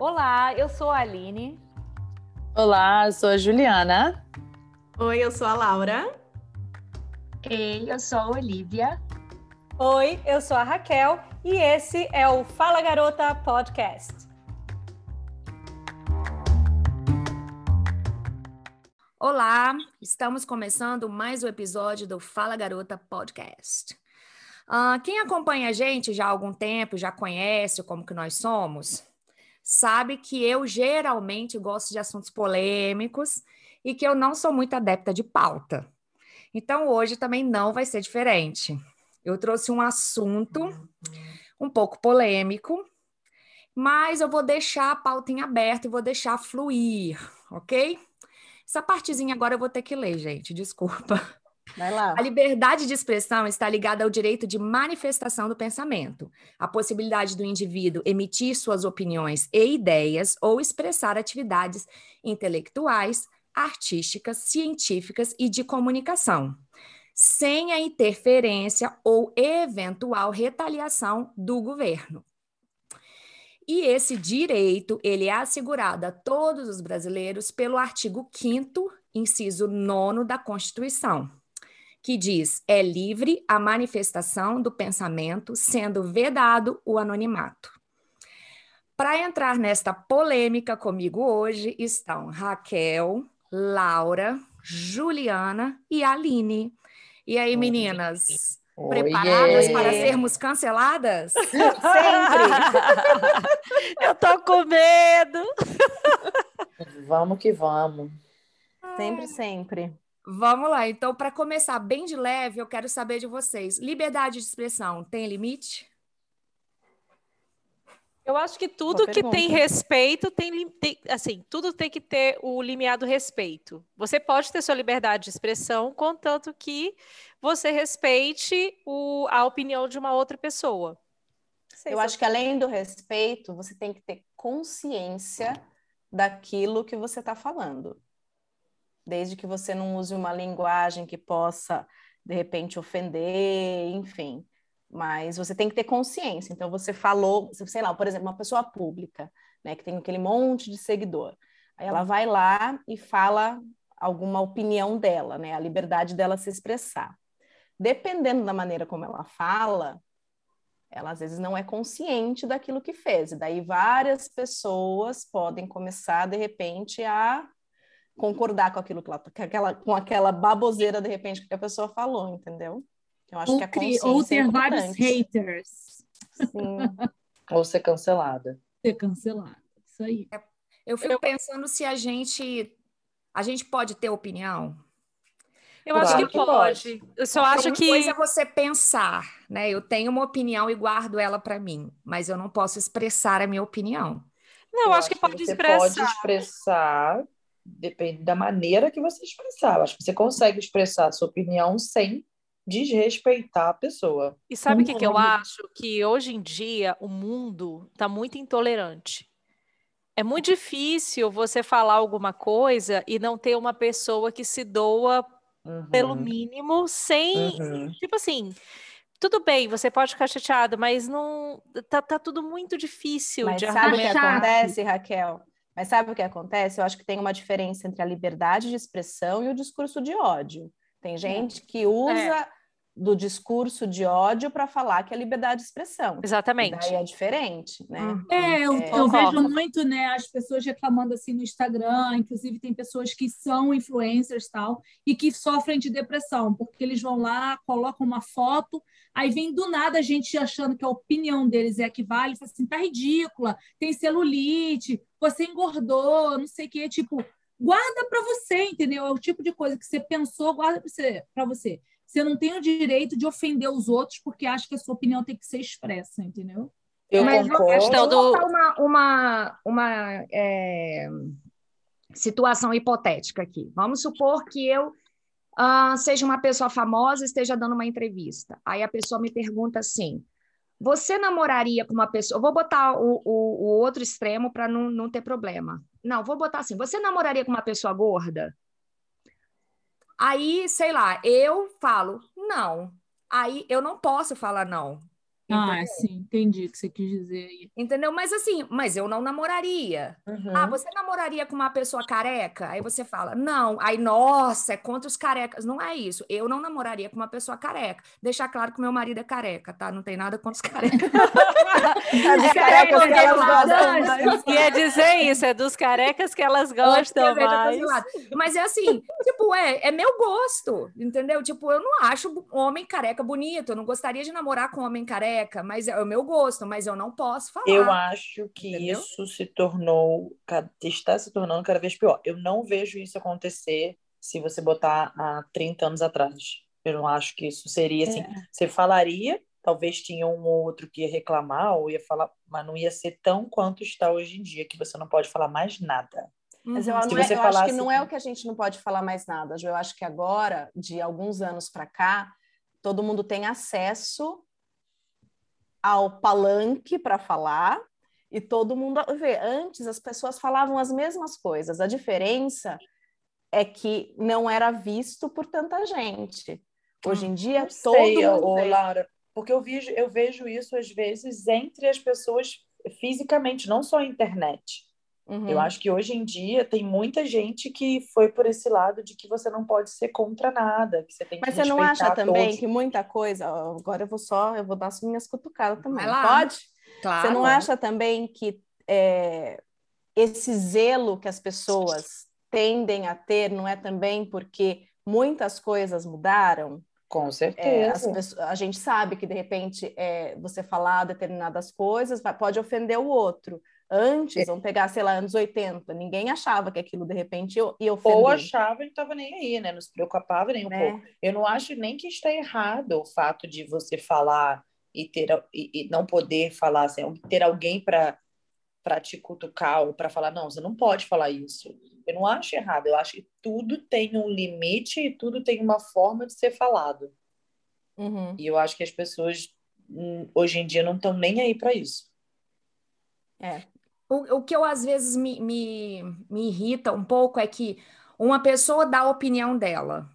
Olá, eu sou a Aline. Olá, eu sou a Juliana. Oi, eu sou a Laura. Ei, eu sou a Olivia. Oi, eu sou a Raquel e esse é o Fala Garota Podcast. Olá, estamos começando mais um episódio do Fala Garota Podcast. Uh, quem acompanha a gente já há algum tempo, já conhece como que nós somos, sabe que eu geralmente gosto de assuntos polêmicos e que eu não sou muito adepta de pauta. Então hoje também não vai ser diferente. Eu trouxe um assunto um pouco polêmico, mas eu vou deixar a pauta em aberto e vou deixar fluir, ok? Essa partezinha agora eu vou ter que ler, gente, desculpa. Vai lá. A liberdade de expressão está ligada ao direito de manifestação do pensamento, a possibilidade do indivíduo emitir suas opiniões e ideias ou expressar atividades intelectuais, artísticas, científicas e de comunicação, sem a interferência ou eventual retaliação do governo. E esse direito, ele é assegurado a todos os brasileiros pelo artigo 5º, inciso 9 da Constituição, que diz: é livre a manifestação do pensamento, sendo vedado o anonimato. Para entrar nesta polêmica comigo hoje estão Raquel, Laura, Juliana e Aline. E aí, meninas? Preparadas Oiê. para sermos canceladas? Sempre! Eu tô com medo! Vamos que vamos. Sempre, sempre. Vamos lá. Então, para começar bem de leve, eu quero saber de vocês: liberdade de expressão tem limite? Eu acho que tudo que tem respeito tem, tem, assim, tudo tem que ter o limiar do respeito. Você pode ter sua liberdade de expressão, contanto que você respeite o, a opinião de uma outra pessoa. Eu acho que além do respeito, você tem que ter consciência daquilo que você está falando. Desde que você não use uma linguagem que possa, de repente, ofender, enfim mas você tem que ter consciência. Então, você falou, sei lá, por exemplo, uma pessoa pública, né, que tem aquele monte de seguidor. Aí ela vai lá e fala alguma opinião dela, né, a liberdade dela se expressar. Dependendo da maneira como ela fala, ela às vezes não é consciente daquilo que fez. E daí várias pessoas podem começar, de repente, a concordar com aquilo que ela, com aquela, com aquela baboseira, de repente, que a pessoa falou, entendeu? Eu acho ou, que a consciência ou ter é vários haters. Sim. ou ser cancelada. Ser cancelada. Isso aí. É, eu fico eu... pensando se a gente a gente pode ter opinião. Eu claro acho que, que pode. pode. Eu só acho que coisa é você pensar, né? Eu tenho uma opinião e guardo ela para mim, mas eu não posso expressar a minha opinião. Não, eu, eu acho, que pode você expressar. Pode expressar, depende da maneira que você expressar. Eu acho que você consegue expressar a sua opinião sem desrespeitar a pessoa. E sabe o que, que eu acho? Que hoje em dia o mundo está muito intolerante. É muito difícil você falar alguma coisa e não ter uma pessoa que se doa uhum. pelo mínimo, sem. Uhum. Tipo assim. Tudo bem, você pode ficar chateado, mas não tá, tá tudo muito difícil mas de sabe o que acontece, Raquel? Mas sabe o que acontece? Eu acho que tem uma diferença entre a liberdade de expressão e o discurso de ódio. Tem é. gente que usa é do discurso de ódio para falar que é liberdade de expressão. Exatamente. E daí é diferente, né? Uhum. É, eu, é, eu vejo muito, né, as pessoas reclamando assim no Instagram, inclusive tem pessoas que são influencers tal e que sofrem de depressão, porque eles vão lá, colocam uma foto, aí vem do nada a gente achando que a opinião deles é a que vale, fala assim, tá ridícula, tem celulite, você engordou, não sei o que, tipo, guarda para você, entendeu? É o tipo de coisa que você pensou, guarda para você, para você. Você não tem o direito de ofender os outros porque acha que a sua opinião tem que ser expressa, entendeu? Eu Mas concordo. Do... uma, uma, uma é, situação hipotética aqui. Vamos supor que eu uh, seja uma pessoa famosa e esteja dando uma entrevista. Aí a pessoa me pergunta assim: você namoraria com uma pessoa? Vou botar o, o, o outro extremo para não, não ter problema. Não, vou botar assim: você namoraria com uma pessoa gorda? Aí, sei lá, eu falo não. Aí eu não posso falar não. Ah, sim, entendi o que você quis dizer aí. Entendeu? Mas assim, mas eu não namoraria. Uhum. Ah, você namoraria com uma pessoa careca? Aí você fala, não. Aí, nossa, é contra os carecas. Não é isso. Eu não namoraria com uma pessoa careca. Deixar claro que meu marido é careca, tá? Não tem nada contra os carecas. É dos carecas que elas gostam. Ia dizer isso, é dos carecas que elas gostam mais. Mas é assim, tipo, é, é meu gosto, entendeu? Tipo, eu não acho homem careca bonito. Eu não gostaria de namorar com homem careca, mas é o meu gosto, mas eu não posso falar. Eu acho que Entendeu? isso se tornou, está se tornando cada vez pior. Eu não vejo isso acontecer se você botar há 30 anos atrás. Eu não acho que isso seria assim. Você falaria, talvez tinha um ou outro que ia reclamar ou ia falar, mas não ia ser tão quanto está hoje em dia, que você não pode falar mais nada. Mas eu, Uhum. Se não é- eu acho que não é o que a gente não pode falar mais nada, Ju. Eu acho que agora, de alguns anos para cá, todo mundo tem acesso ao palanque para falar e todo mundo vê. Antes as pessoas falavam as mesmas coisas. A diferença é que não era visto por tanta gente. Hoje em dia, Não todo sei, mundo ô, vê. Laura, porque eu vejo, eu vejo isso às vezes entre as pessoas fisicamente, não só a internet. Uhum. Eu acho que hoje em dia tem muita gente que foi por esse lado de que você não pode ser contra nada, que você tem que Mas você não acha também todos. que muita coisa. Agora eu vou só, eu vou dar as minhas cutucadas também. Vai lá. Pode? Claro. Você não acha também que é, esse zelo que as pessoas tendem a ter não é também porque muitas coisas mudaram? Com É, certeza. as pessoas- a gente sabe que de repente é, você falar determinadas coisas vai- pode ofender o outro. Antes, vamos pegar, sei lá, anos 80, ninguém achava que aquilo de repente ia, ia ofender. Ou achava e não estava nem aí, né? Não se preocupava nem um né? pouco. Eu não acho nem que está errado o fato de você falar e ter e, e não poder falar, assim, ter alguém para para te cutucar ou para falar, não, você não pode falar isso. Eu não acho errado, eu acho que tudo tem um limite e tudo tem uma forma de ser falado. Uhum. E eu acho que as pessoas hum, hoje em dia não estão nem aí para isso. É. O, o que eu às vezes me, me, me irrita um pouco é que uma pessoa dá a opinião dela.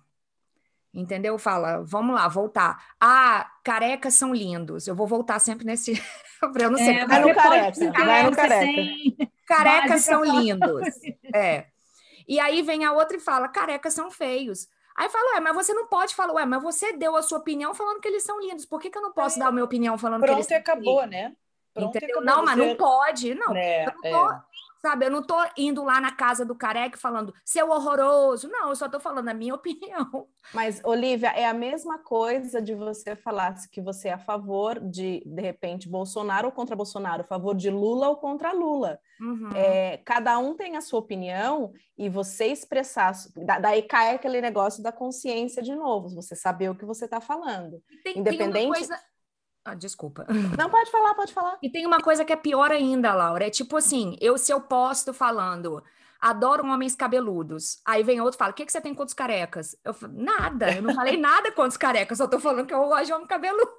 Entendeu? Fala, vamos lá, voltar. Ah, carecas são lindos. Eu vou voltar sempre nesse. eu não sei. É, vai no careca, vai no careca. Carecas são lindos. É. E aí vem a outra e fala: carecas são feios. Aí fala, ué, mas você não pode falar, ué, mas você deu a sua opinião falando que eles são lindos. Por que, que eu não posso dar a minha opinião falando que eles Pronto e são acabou, feios? né? Pronto Entendeu? Não, mas não pode. Não, né, eu não é. tô, sabe, eu não tô indo lá na casa do careca falando, seu horroroso. Não, eu só tô falando a minha opinião. Mas, Olivia, é a mesma coisa de você falar que você é a favor de, de repente, Bolsonaro ou contra Bolsonaro, a favor de Lula ou contra Lula. Uhum. É, cada um tem a sua opinião e você expressar. da- Daí cai aquele negócio da consciência de novo, você saber o que você está falando. Tem- tem uma independente- coisa- Ah, desculpa. Não, pode falar, pode falar. E tem uma coisa que é pior ainda, Laura. É tipo assim, eu se eu posto falando, adoro homens cabeludos. Aí vem outro e fala, o que, que você tem contra os carecas? Eu falo, nada, eu não falei nada contra os carecas, só tô falando que eu gosto de homem cabeludo.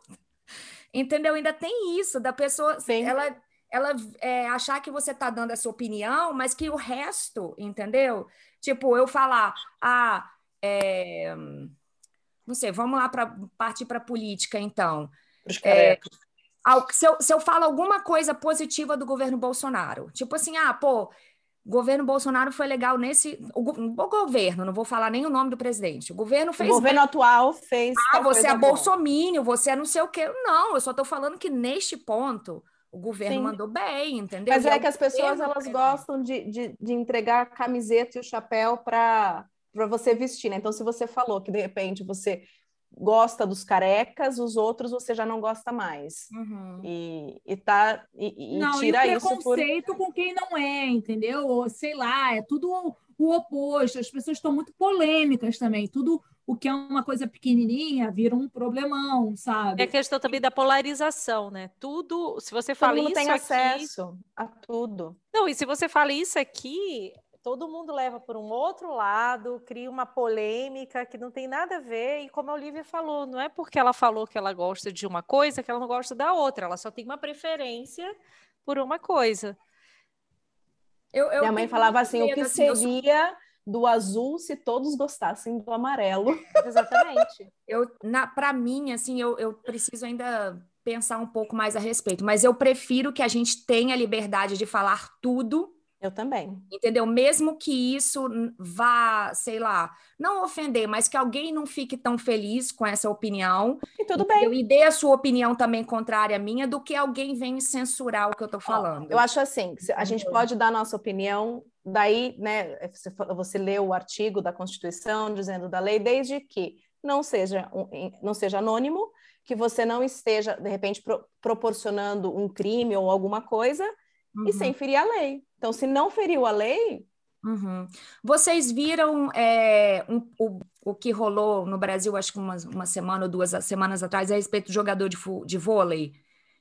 Entendeu? Ainda tem isso da pessoa, Sim. ela, ela é, achar que você tá dando a sua opinião, mas que o resto, entendeu? Tipo, eu falar, ah, é, não sei, vamos lá para partir para política, então. Pros carecas. Al- se eu, se eu falo alguma coisa positiva do governo Bolsonaro, tipo assim, ah, pô, o governo Bolsonaro foi legal nesse. O, o governo, não vou falar nem o nome do presidente. O governo O fez. governo atual fez. ah, você é bolsomínio, você é não sei o quê. Não, eu só tô falando que neste ponto o governo Sim. mandou bem, entendeu? Mas E é o que as pessoas elas presente. gostam de, de, de entregar a camiseta e o chapéu para você vestir, né? Então, se você falou que de repente você gosta dos carecas, os outros você já não gosta mais. Uhum. E, e, tá, e, e Não, tira e o isso por. preconceito com quem não é, entendeu? Ou, sei lá, é tudo o, oposto. As pessoas estão muito polêmicas também. Tudo o que é uma coisa pequenininha vira um problemão, sabe? É a questão também da polarização, né? Tudo, se você Todo fala mundo isso tem aqui, acesso a tudo. Não, e se você fala isso aqui, todo mundo leva por um outro lado, cria uma polêmica que não tem nada a ver. E como a Olivia falou, não é porque ela falou que ela gosta de uma coisa que ela não gosta da outra, ela só tem uma preferência por uma coisa. Eu, eu Minha mãe falava assim: o que seria do azul se todos gostassem do amarelo? Exatamente. eu na para mim assim eu, eu preciso ainda pensar um pouco mais a respeito. Mas eu prefiro que a gente tenha liberdade de falar tudo eu também. Entendeu? Mesmo que isso vá, sei lá, não ofender, mas que alguém não fique tão feliz com essa opinião. E tudo entendeu? bem. E dê a sua opinião também contrária à minha, do que alguém venha censurar o que eu estou falando. Eu acho assim, a gente pode dar a nossa opinião, daí, né, você, você lê o artigo da Constituição dizendo da lei, desde que não seja, não seja anônimo, que você não esteja, de repente, pro, proporcionando um crime ou alguma coisa, uhum. e sem ferir a lei. Então, se não feriu a lei. Uhum. Vocês viram é, um, o, o que rolou no Brasil, acho que uma, uma semana ou duas semanas atrás, a respeito do jogador de, de vôlei,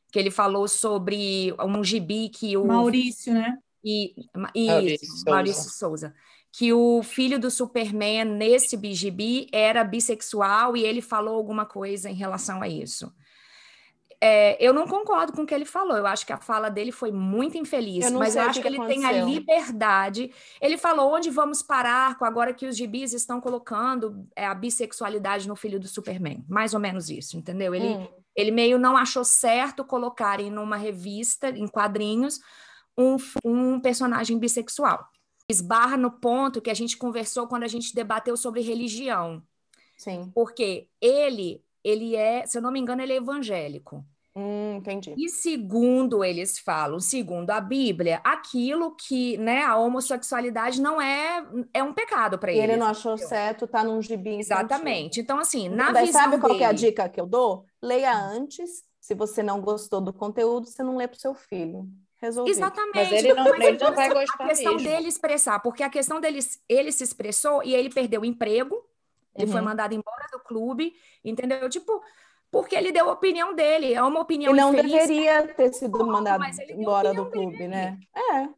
que ele falou sobre um gibi que o. Maurício, né? E, e Maurício, Souza. Maurício Souza. Que o filho do Superman nesse gibi era bissexual e ele falou alguma coisa em relação a isso. É, eu não concordo com o que ele falou. Eu acho que a fala dele foi muito infeliz, eu mas eu acho que, que ele aconteceu. tem a liberdade. Ele falou onde vamos parar com agora que os gibis estão colocando é, a bissexualidade no filho do Superman. Mais ou menos isso, entendeu? Ele, hum. ele meio não achou certo colocarem numa revista, em quadrinhos, um, um personagem bissexual. Esbarra no ponto que a gente conversou quando a gente debateu sobre religião. Sim. Porque ele, ele é, se eu não me engano, ele é evangélico. Hum, entendi. E segundo eles falam, segundo a Bíblia, aquilo que, né, a homossexualidade não é é um pecado para ele. Ele não achou certo, tá num gibi. Exatamente. Então assim, na Daí, visão sabe qual dele... é a dica que eu dou? Leia antes. Se você não gostou do conteúdo, você não lê para o seu filho. Resolvido. Exatamente. Mas ele não, ele não vai gostar A questão mesmo. dele expressar, porque a questão dele, ele se expressou e ele perdeu o emprego, ele Uhum. foi mandado embora do clube, entendeu? Tipo, porque ele deu a opinião dele, é uma opinião E não infeliz, deveria ter sido Concordo, mandado embora do clube, dele. né?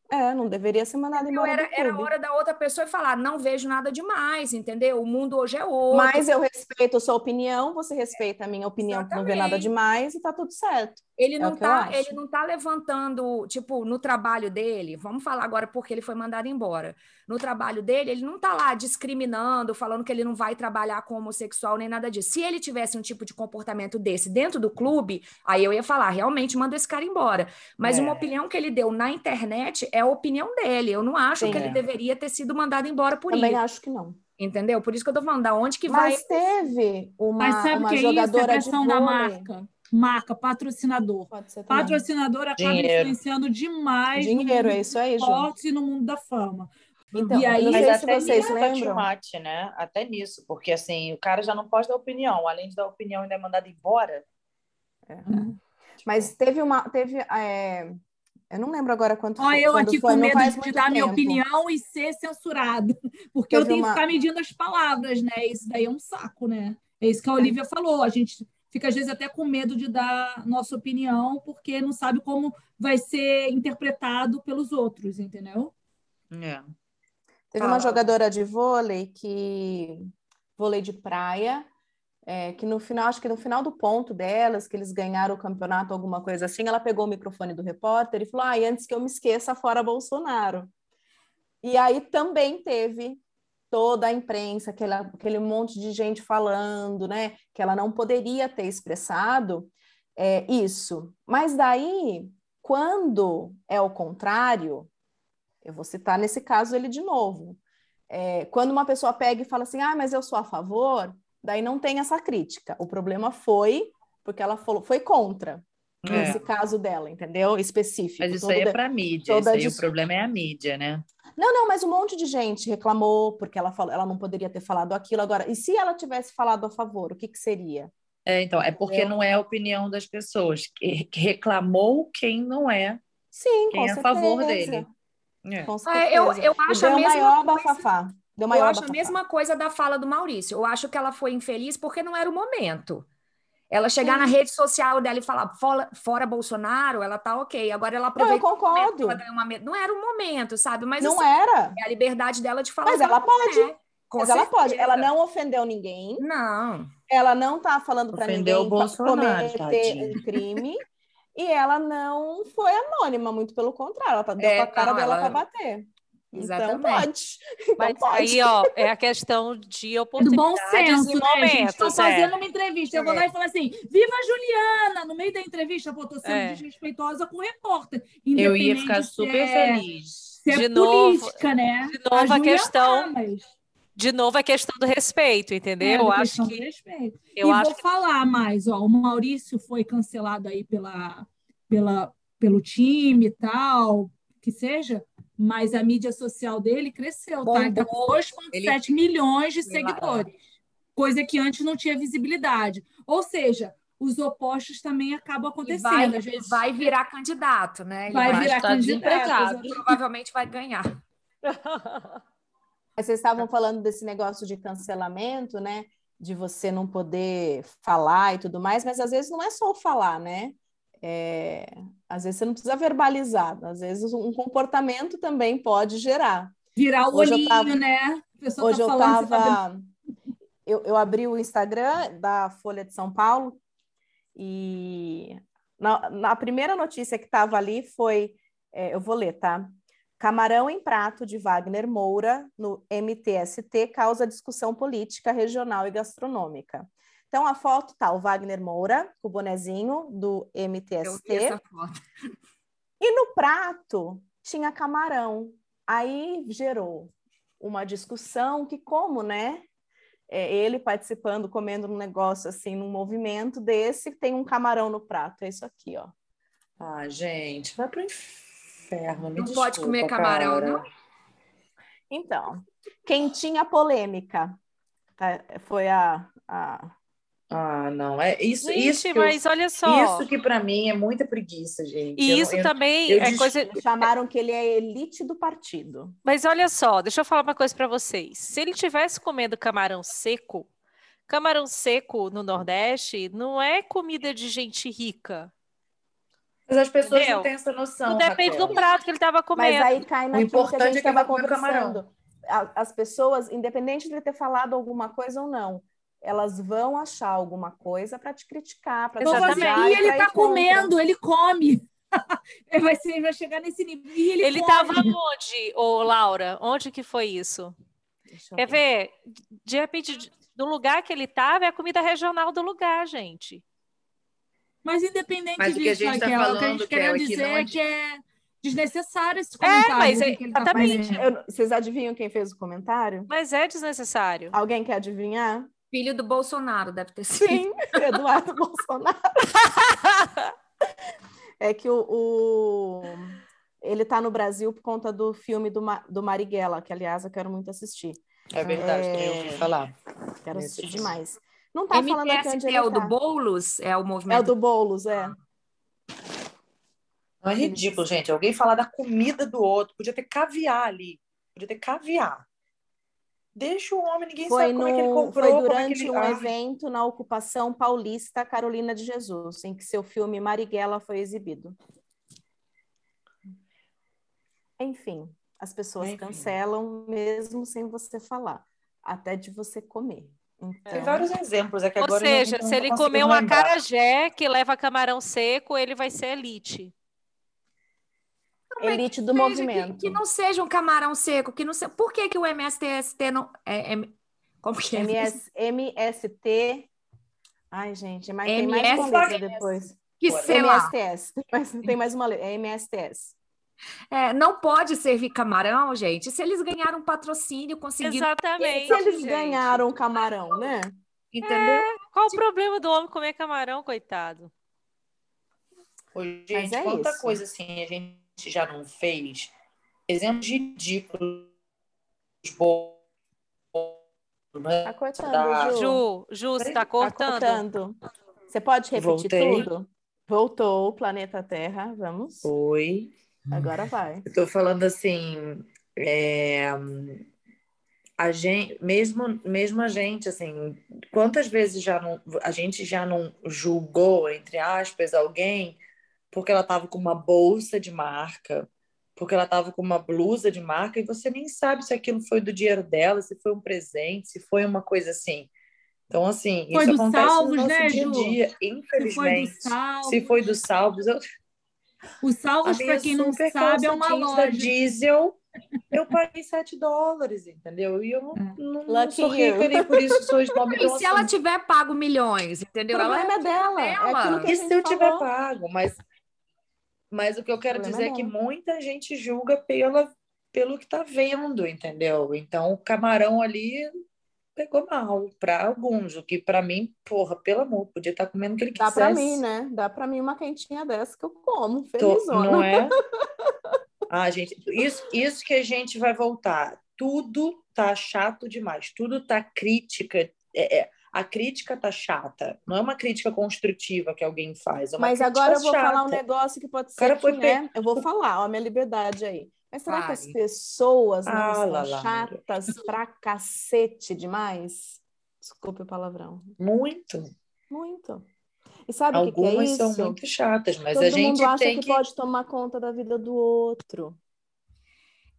É, é, não deveria ser mandado embora Era, do clube. era hora da outra pessoa falar, não vejo nada demais, entendeu? O mundo hoje é outro. Mas eu respeito a sua opinião, você respeita a minha opinião, que não vê nada demais e tá tudo certo. Ele É não, eu tá, ele não tá levantando, tipo, no trabalho dele, vamos falar agora porque ele foi mandado embora. No trabalho dele, ele não tá lá discriminando, falando que ele não vai trabalhar com homossexual nem nada disso. Se ele tivesse um tipo de comportamento desse dentro do clube, aí eu ia falar, realmente manda esse cara embora. Mas É. uma opinião que ele deu na internet é a opinião dele. Eu não acho Sim, que é. ele deveria ter sido mandado embora por Também isso. acho que não. Entendeu? Por isso que eu tô falando, da onde que vai. Mas teve uma, Mas sabe uma que é isso? É a jogadora de questão da marca. Marca, patrocinador. Pode ser também. Patrocinador acaba Dinheiro. influenciando demais no Dinheiro, mundo é isso aí, esporte e no mundo da fama. Então, E aí- eu Mas sei se até vocês lembram. mate, né? Até nisso, porque assim, o cara já não pode dar opinião, além de dar opinião ainda é mandado embora. Mas teve uma. Teve, é, eu não lembro agora quanto Olha, eu aqui foi, com medo de dar minha tempo. opinião e ser censurado, porque eu Teve tenho uma- que ficar medindo as palavras, né? Isso daí é um saco, né? É isso que a Olivia falou. A gente fica às vezes até com medo de dar nossa opinião, porque não sabe como vai ser interpretado pelos outros, entendeu? É. Teve uma jogadora de vôlei que. vôlei de praia, é, que no final, acho que no final do ponto delas, que eles ganharam o campeonato, alguma coisa assim, ela pegou o microfone do repórter e falou: ah, e antes que eu me esqueça, fora Bolsonaro. E aí também teve toda a imprensa, aquele, aquele monte de gente falando, né, que ela não poderia ter expressado é, isso. Mas daí, quando é o contrário, eu vou citar nesse caso ele de novo. É, quando uma pessoa pega e fala assim, ah, mas eu sou a favor, daí não tem essa crítica. O problema foi porque ela falou, foi contra É. nesse caso dela, entendeu? Específico. Mas isso aí é para mídia, isso aí dis- o problema é a mídia, né? Não, não, mas um monte de gente reclamou porque ela falou, ela não poderia ter falado aquilo. Agora, e se ela tivesse falado a favor, o que que seria? É, então, é porque Entendeu? não é a opinião das pessoas. Reclamou quem não é. Sim, Quem é a favor dele. É. Com É, certeza. eu, eu acho deu a mesma maior coisa- bafafá. Deu Eu maior acho a bafafá. mesma coisa da fala do Maurício. Eu acho que ela foi infeliz porque não era o momento. Ela chegar Sim. na rede social dela e falar fora, fora Bolsonaro, ela tá ok. Agora ela Não, eu aproveitou o momento que concordo. ela ganhou uma Não era o momento, sabe? Mas Não assim, era. é a liberdade dela de falar. Mas ela pode. Com Mas ela pode. certeza. Ela não ofendeu ninguém. Não. Ela não tá falando para Ofendeu ninguém o Bolsonaro, cometer um crime. E ela não foi anônima, muito pelo contrário. Ela tá- deu É, com a cara não, dela ela- para bater. Então pode. Então Mas pode. aí, ó, é a questão de É do oportunidades bom senso, e né, gente? Estou momentos. é. fazendo uma entrevista. Eu vou lá e falo assim: Viva a Juliana! No meio da entrevista, pô, tô sendo É. desrespeitosa com o repórter. Eu ia ficar super é- feliz. Se é De novo- política, né? de novo a Júlia questão- tá, mas De novo, a questão do respeito, é entendeu? eu acho do que. respeito. Eu e acho vou falar mais, ó. O Maurício foi cancelado aí pela, pela, pelo time e tal, que seja, mas a mídia social dele cresceu, tá? Ele tá com Bombou. 2,7 milhões de lá, seguidores, coisa que antes não tinha visibilidade. Ou seja, os opostos também acabam E acontecendo. vai, às vezes vai virar candidato, né? Ele vai vai virar estar candidato. provavelmente vai ganhar. Mas vocês estavam falando desse negócio de cancelamento, né? De você não poder falar e tudo mais, mas às vezes não é só o falar, né? É, Às vezes você não precisa verbalizar, às vezes um comportamento também pode gerar. Virar o Hoje olhinho, tava- né? Hoje tá eu você tá. Eu, eu abri o Instagram da Folha de São Paulo e na, na primeira notícia que estava ali foi. é, eu vou ler, tá? Camarão em prato de Wagner Moura no MTST causa discussão política, regional e gastronômica. Então a foto tá o Wagner Moura, com o bonezinho do Eu MTST. vi essa foto. E no prato tinha camarão. Aí gerou uma discussão que como, né? É, ele participando, comendo um negócio assim, num movimento desse, tem um camarão no prato. É isso aqui, ó. Ah, gente, vai pro inferno. Me Não pode desculpa, comer camarão, cara. não? Então, quem tinha polêmica tá? foi a, a... Ah, não. É isso, Gente, isso que eu- mas olha só. Isso que para mim é muita preguiça, gente. E Eu isso eu- também eu é coisa. chamaram que ele é elite do partido. Mas olha só, deixa eu falar uma coisa para vocês. Se ele tivesse comendo camarão seco, camarão seco no Nordeste não é comida de gente rica. Mas as pessoas Entendeu? não têm essa noção. Não depende Raquel. do prato que ele estava Mas comendo. aí cai naquilo que a importante gente é que ele estava camarão. conversando. As pessoas, independente de ele ter falado alguma coisa ou não, elas vão achar alguma coisa para te criticar, para te julgar E ele tá contra. comendo, ele come. Ele vai, ser, vai chegar nesse nível. E ele estava onde, ô Laura? Onde que foi isso? Quer ver. ver? De repente, do lugar que ele estava, é a comida regional do lugar, gente. Mas independente Mas o que a disso, gente tá Raquel, o que a gente querendo é que dizer não é que é desnecessário esse É, comentário. mas é- que ele tá exatamente. fazendo. Eu- vocês adivinham quem fez o comentário? Mas é desnecessário. Alguém quer adivinhar? Filho do Bolsonaro, deve ter sido. Sim, Eduardo Bolsonaro. É que o, o- ele está no Brasil por conta do filme do, Ma- do Marighella, que aliás eu quero muito assistir. É verdade, também ouvi falar. Quero assistir demais. Não tá falando aqui onde MTST ele é o do tá. Boulos? É o É o movimento do Boulos, é. Não é ridículo, gente. Alguém falar da comida do outro. Podia ter caviar ali. Podia ter caviar. Deixa o homem, ninguém Foi, sabe como é que ele no, comprou. foi é durante que ele... um Ah, evento na ocupação paulista Carolina de Jesus, em que seu filme Marighella foi exibido. Enfim, as pessoas Enfim. cancelam mesmo sem você falar, até de você comer. Tem Então, vários exemplos. É que Ou agora seja, não- se não ele comer um acarajé que leva camarão seco, ele vai ser elite. elite do seja, movimento. Que, que não seja um camarão seco, que não seja. Por que, que o MSTST não. É, é- como que é? MS, MST. Ai, gente, mas tem mais uma depois. Que sei lá. MSTS. Tem mais, tem mais uma letra. É MSTS. É, não pode servir camarão, gente. Se eles ganharam patrocínio, conseguiram. Exatamente. Se eles gente. ganharam o camarão, né? Entendeu? Qual o problema do homem comer camarão, coitado? Ô, gente, é quanta isso. coisa assim a gente já não fez. Exemplos ridículos. bons, né? Tá cortando, Da- Ju. Ju, você tá Tá cortando? cortando. Você pode repetir Voltei. tudo? Voltou o planeta Terra. Vamos. Oi. Agora vai. Eu tô falando assim, é, a gente, mesmo, mesmo a gente, assim, quantas vezes já não, a gente já não julgou, entre aspas, alguém porque ela tava com uma bolsa de marca, porque ela tava com uma blusa de marca, e você nem sabe se aquilo foi do dinheiro dela, se foi um presente, se foi uma coisa assim. Então, assim, Foi isso acontece Salvos, no nosso né, dia a dia, Se foi do infelizmente. Salvos. Se foi do Salvos, eu, O Salvos, para quem não sabe, é uma loja. Diesel eu paguei 7 dólares, entendeu? E eu não, É. não, sou rica nem por isso sou snob. E se ela tiver pago milhões, O entendeu? problema Ela é dela. É dela. aquilo que a E se eu tiver falou. pago? Mas, mas o que eu quero O problema dizer é é que dela. muita gente julga pela, pelo que tá vendo, entendeu? Então, o camarão ali pegou mal para alguns, o que para mim, porra, pelo amor, podia estar comendo o que ele Dá quisesse. pra mim, né? Dá pra mim uma quentinha dessa que eu como, Tô- felizona. não é? Ah, gente, isso, isso que a gente vai voltar. Tudo tá chato demais, tudo tá crítica. é- é, a crítica tá chata. Não é uma crítica construtiva que alguém faz. É Mas agora eu vou chata. falar um negócio que pode ser cara que, foi né? Eu vou falar, ó, a minha liberdade aí. Mas será que as pessoas não Ah, estão Lalara. chatas pra cacete demais? Desculpe o palavrão. Muito. Muito. E sabe o que, que é Algumas isso? são muito chatas, mas Todo a gente mundo acha tem que, que. pode tomar conta da vida do outro.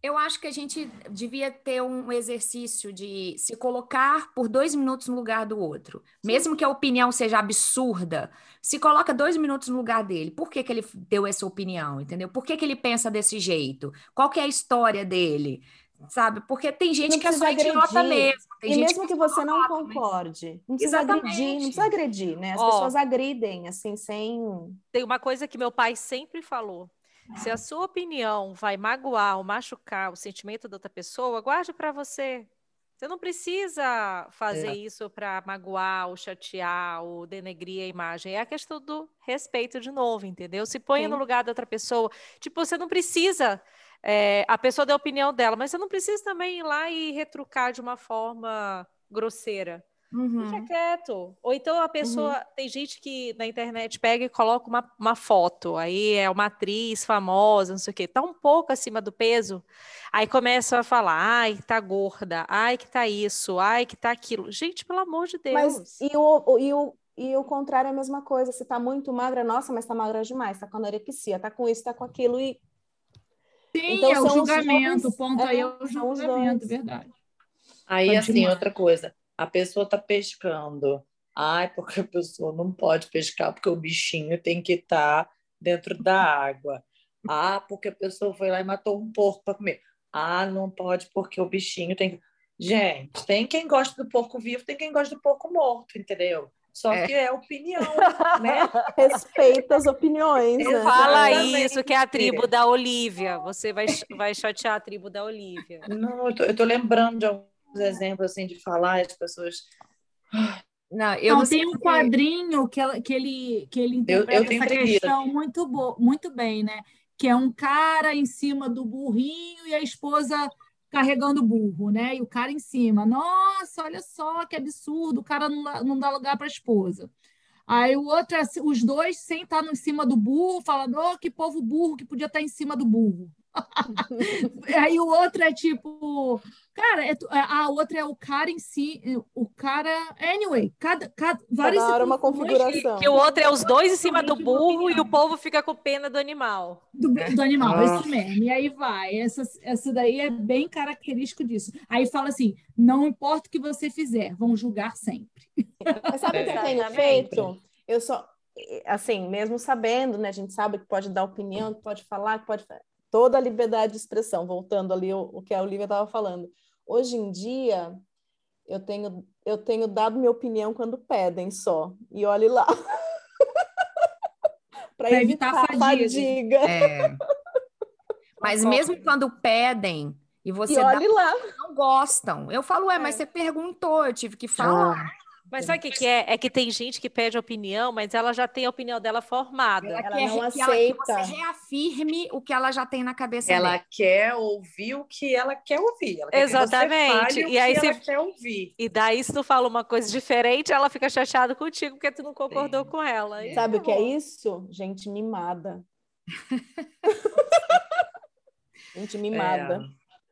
Eu acho que a gente devia ter um exercício de se colocar por dois minutos no lugar do outro. Mesmo que a opinião seja absurda, se coloca dois minutos no lugar dele. Por que, que ele deu essa opinião, entendeu? Por que, que ele pensa desse jeito? Qual que é a história dele? Sabe? Porque tem gente Não que é só precisa idiota agredir. mesmo. Tem e gente mesmo que você não concorde, não precisa Exatamente. agredir, não precisa agredir, né? As Ó. pessoas agridem, assim, sem... Tem uma coisa que meu pai sempre falou. Se a sua opinião vai magoar ou machucar o sentimento da outra pessoa, guarde para você. Você não precisa fazer É. isso para magoar ou chatear ou denegrir a imagem. É a questão do respeito de novo, entendeu? Se ponha Sim. no lugar da outra pessoa. Tipo, você não precisa. é, a pessoa deu a opinião dela, mas você não precisa também ir lá e retrucar de uma forma grosseira. Uhum. Deixa quieto. Ou então a pessoa. Tem gente que na internet pega e coloca uma, uma foto. Aí é uma atriz famosa, não sei o quê. Tá um pouco acima do peso. Aí começam a falar: ai, que tá gorda. Ai, que tá isso. Ai, que tá aquilo. Gente, pelo amor de Deus. Mas e o, e, o, e o contrário é a mesma coisa. Se tá muito magra, nossa, mas tá magra demais, tá com anorexia, tá com isso, tá com aquilo. E Sim, Então, é o julgamento. O ponto aí é, é o julgamento, verdade. Aí, Pode assim, outra coisa. A pessoa tá pescando. Ai, porque a pessoa não pode pescar porque o bichinho tem que estar dentro da água. Ah, porque a pessoa foi lá e matou um porco para comer. Ah, não pode porque o bichinho tem que. Gente, tem quem gosta do porco vivo, tem quem gosta do porco morto, entendeu? Só É. que é opinião, né? respeita as opiniões, né? Fala isso, que é a tribo da Olivia. Você vai, vai chatear a tribo da Olivia. Não, eu tô, eu tô lembrando de alguns exemplos assim de falar, as pessoas. Não, eu não, não tem um se- quadrinho que, ela- que ele, que ele interpreta tenho essa preguiça. questão muito, bo- muito bem, né? Que é um cara em cima do burrinho e a esposa carregando o burro, né? E o cara em cima. Nossa, olha só que absurdo, o cara não dá, não dá lugar para a esposa. Aí o outro, é os dois sentados em cima do burro, falando, oh, que povo burro que podia estar em cima do burro. Aí o outro é tipo, cara, é tu- a outra é o cara em si, o cara, anyway, cada, cada várias Cada hora uma configuração. Que o outro é os dois em cima do burro e o povo fica com pena do animal. do, do animal, Ah. isso mesmo. E aí vai, essa, essa daí é bem característico disso. Aí fala assim, não importa o que você fizer, vão julgar sempre. Mas sabe o que eu tenho feito? Eu só, assim, mesmo sabendo, né? A gente sabe que pode dar opinião, que pode falar, que pode. Toda a liberdade de expressão, voltando ali o, o que a Olivia estava falando. Hoje em dia, eu tenho, eu tenho dado minha opinião quando pedem só. E olhe lá. Para evitar evitar a fadiga. fadiga. É. Mas mesmo quando pedem e você E dá, olhe lá. não gostam. Eu falo, ué, mas É. você perguntou, eu tive que falar. Mas sabe o que, que é? É que tem gente que pede opinião, mas ela já tem a opinião dela formada. Ela quer não que, ela, que aceita. você reafirme o que ela já tem na cabeça Ela dela. quer ouvir o que ela quer ouvir. Ela quer que você Exatamente. E aí que você- ela quer ouvir. E daí, se tu fala uma coisa diferente, ela fica chateada contigo porque tu não concordou Sim. com ela. E Sabe o que é ferrou. isso? Gente mimada. Gente mimada.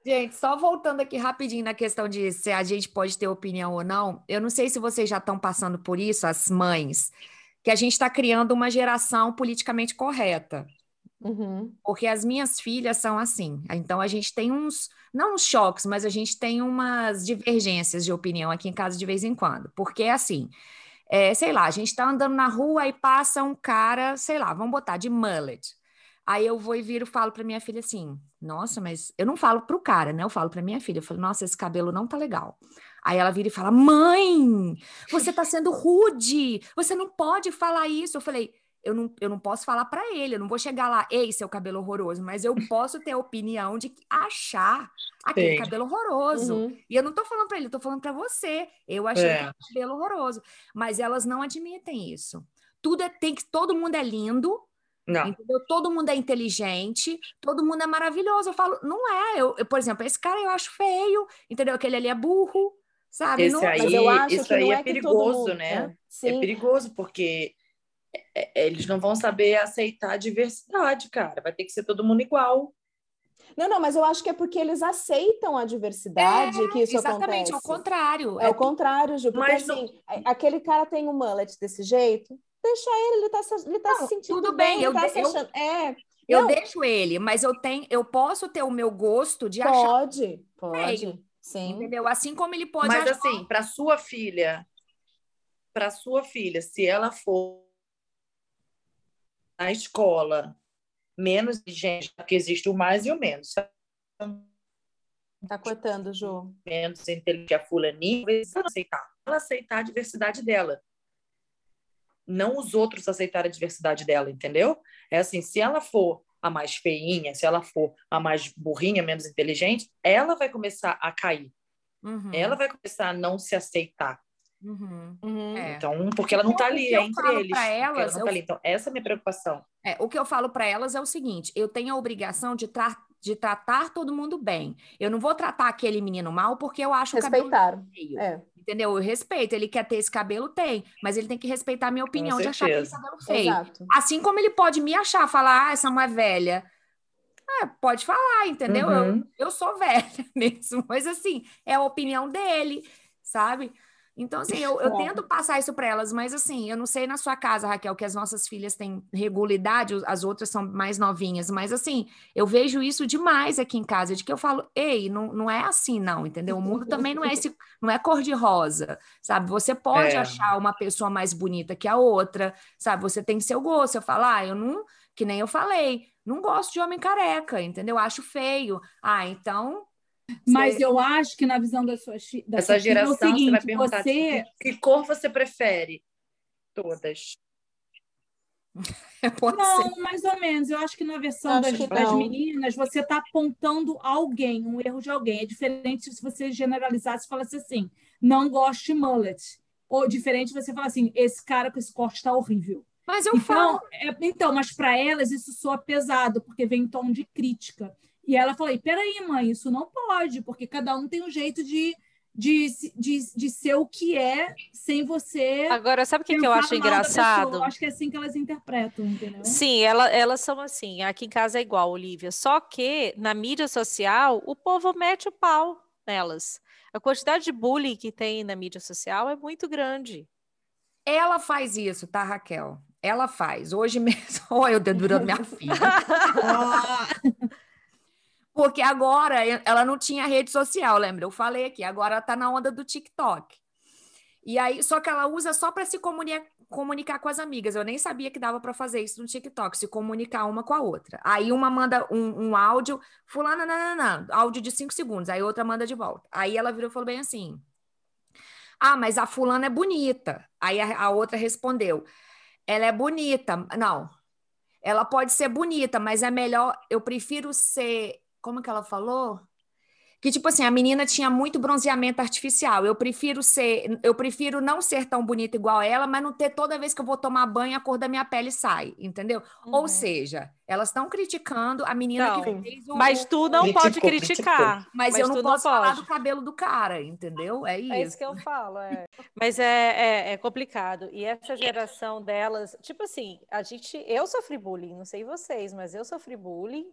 Gente, só voltando aqui rapidinho na questão de se a gente pode ter opinião ou não, eu não sei se vocês já estão passando por isso, as mães, que a gente está criando uma geração politicamente correta. Uhum. Porque as minhas filhas são assim. Então a gente tem uns, não uns choques, mas a gente tem umas divergências de opinião aqui em casa de vez em quando. Porque é assim, é, sei lá, a gente está andando na rua e passa um cara, sei lá, vamos botar de mullet. Aí eu vou e viro e falo pra minha filha assim: Nossa, mas eu não falo pro cara, né? Eu falo pra minha filha: Eu falo, Nossa, esse cabelo não tá legal. Aí ela vira e fala: Mãe, você tá sendo rude, você não pode falar isso. Eu falei: eu não, eu não posso falar para ele, eu não vou chegar lá, ei, seu cabelo horroroso, mas eu posso ter a opinião de achar aquele Sim. cabelo horroroso. Uhum. E eu não tô falando para ele, eu tô falando para você. Eu achei é. cabelo horroroso. Mas elas não admitem isso. Tudo é, tem que, todo mundo é lindo, não. Entendeu? Todo mundo é inteligente, todo mundo é maravilhoso. Eu falo, não é. Eu, eu, por exemplo, esse cara eu acho feio, entendeu? Aquele ali é burro, sabe? Esse não, aí, mas eu acho isso que aí é, é perigoso, mundo... né? É, é perigoso, porque é, é, eles não vão saber aceitar a diversidade, cara. Vai ter que ser todo mundo igual. Não, não, mas eu acho que é porque eles aceitam a diversidade é, que isso exatamente, acontece. Exatamente, é o contrário. É, é o contrário, Ju. Porque mas assim, não... aquele cara tem um mullet desse jeito, deixa ele, ele tá, ele tá não, se sentindo tudo bem. bem eu, tá eu, é. eu não. deixo ele, mas eu tenho, eu posso ter o meu gosto de pode, achar. Pode, pode. Sim. Entendeu? Assim como ele pode Mas achar... assim, para sua filha, para sua filha, se ela for na escola menos gente, porque existe o mais e o menos. Tá cortando, Ju. Menos inteligente a fulaninha, ela aceitar. Ela aceitar a diversidade dela. Não os outros aceitarem a diversidade dela, entendeu? É assim, se ela for a mais feinha, se ela for a mais burrinha, menos inteligente, ela vai começar a cair. Uhum. Ela vai começar a não se aceitar. Uhum, uhum. É. Então, porque ela não está ali, é entre eles. Elas, eu... tá ali. Então, essa é a minha preocupação. É, o que eu falo para elas é o seguinte: eu tenho a obrigação de, tra de tratar todo mundo bem. Eu não vou tratar aquele menino mal porque eu acho Respeitar. o cabelo feio. É. Entendeu? Eu respeito. Ele quer ter esse cabelo, tem. Mas ele tem que respeitar a minha opinião de achar aquele cabelo feio. Exato. Assim como ele pode me achar, falar, ah, essa é uma velha. É, pode falar, entendeu? Uhum. Eu, eu sou velha mesmo. Mas assim, é a opinião dele, sabe? Então, assim, eu, eu tento passar isso para elas, mas assim, eu não sei na sua casa, Raquel, que as nossas filhas têm regularidade, as outras são mais novinhas, mas assim, eu vejo isso demais aqui em casa, de que eu falo, ei, não, não é assim, não, entendeu? O mundo também não é esse, não é cor-de-rosa, sabe? Você pode é. achar uma pessoa mais bonita que a outra, sabe? Você tem seu gosto. Eu falo, ah, eu não, que nem eu falei, não gosto de homem careca, entendeu? Acho feio. Ah, então mas eu acho que na visão da sua da essa geração é seguinte, você vai perguntar você... Que cor você prefere? Todas. não, ser. mais ou menos. Eu acho que na versão das, das meninas, você está apontando alguém, um erro de alguém. É diferente se você generalizasse e falasse assim, não gosto de mullet. Ou diferente você falar assim, esse cara com esse corte está horrível. Mas eu então, falo. É, então, mas para elas isso soa pesado, porque vem em tom de crítica. E ela falou: peraí, mãe, isso não pode, porque cada um tem um jeito de, de, de, de ser o que é sem você. Agora, sabe o que, que eu acho engraçado? Acho que é assim que elas interpretam, entendeu? Sim, ela, elas são assim. Aqui em casa é igual, Olivia. Só que na mídia social, o povo mete o pau nelas. A quantidade de bullying que tem na mídia social é muito grande. Ela faz isso, tá, Raquel? Ela faz. Hoje mesmo. Olha, eu dedurando minha filha. Porque agora ela não tinha rede social, lembra? Eu falei aqui, agora ela tá na onda do TikTok. E aí, só que ela usa só para se comunicar, comunicar com as amigas. Eu nem sabia que dava para fazer isso no TikTok, se comunicar uma com a outra. Aí uma manda um, um áudio, fulana, nananã, áudio de cinco segundos, aí outra manda de volta. Aí ela virou e falou bem assim: Ah, mas a fulana é bonita. Aí a, a outra respondeu: Ela é bonita. Não, ela pode ser bonita, mas é melhor, eu prefiro ser como que ela falou? Que tipo assim, a menina tinha muito bronzeamento artificial. Eu prefiro ser, eu prefiro não ser tão bonita igual ela, mas não ter toda vez que eu vou tomar banho a cor da minha pele sai, entendeu? Uhum. Ou seja, elas estão criticando a menina que fez o Mas tu não criticou, pode criticar. Mas, mas, eu não posso não falar do cabelo do cara, entendeu? É isso. É isso que eu falo, é. mas é, é, é complicado. E essa geração delas, tipo assim, a gente, eu sofri bullying, não sei vocês, mas eu sofri bullying.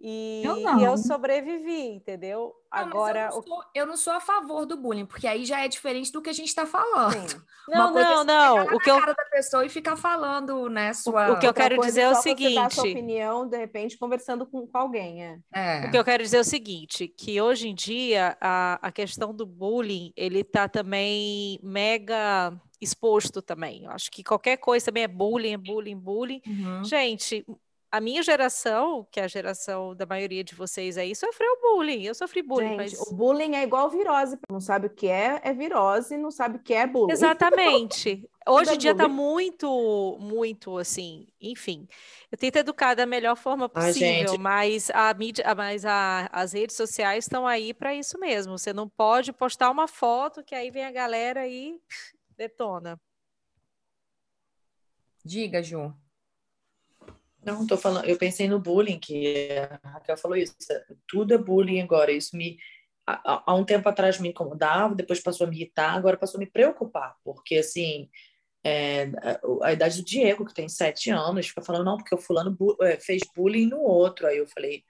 E eu, e eu sobrevivi, entendeu? Não, Agora eu não, sou, eu não, sou, a favor do bullying, porque aí já é diferente do que a gente está falando. Sim. Não, não, não. O que eu cara da pessoa e ficar falando, né? Sua... O que eu quero dizer é o seguinte. Você dar sua opinião, de repente, conversando com, com alguém, é. é. O que eu quero dizer é o seguinte, que hoje em dia a, a questão do bullying ele está também mega exposto também. Eu acho que qualquer coisa também é bullying, é bullying, bullying. Uhum. Gente, a minha geração, que é a geração da maioria de vocês aí, sofreu bullying. Eu sofri bullying, Gente, mas... o bullying é igual virose. Não sabe o que é, é virose, não sabe o que é bullying. Exatamente. Hoje é em dia tá bullying. muito, muito assim, enfim. Eu tento educar da melhor forma possível, mas a mídia, mas a- as redes sociais estão aí para isso mesmo. Você não pode postar uma foto que aí vem a galera e detona. Diga, Ju. Não, tô falando, eu pensei no bullying, que a Raquel falou isso. Tudo é bullying agora. Isso me. Há, um tempo atrás me incomodava, depois passou a me irritar, agora passou a me preocupar, porque assim. é, a, idade do Diego, que tem sete anos, fica falando, não, porque o fulano bu- é, fez bullying no outro. Aí eu falei,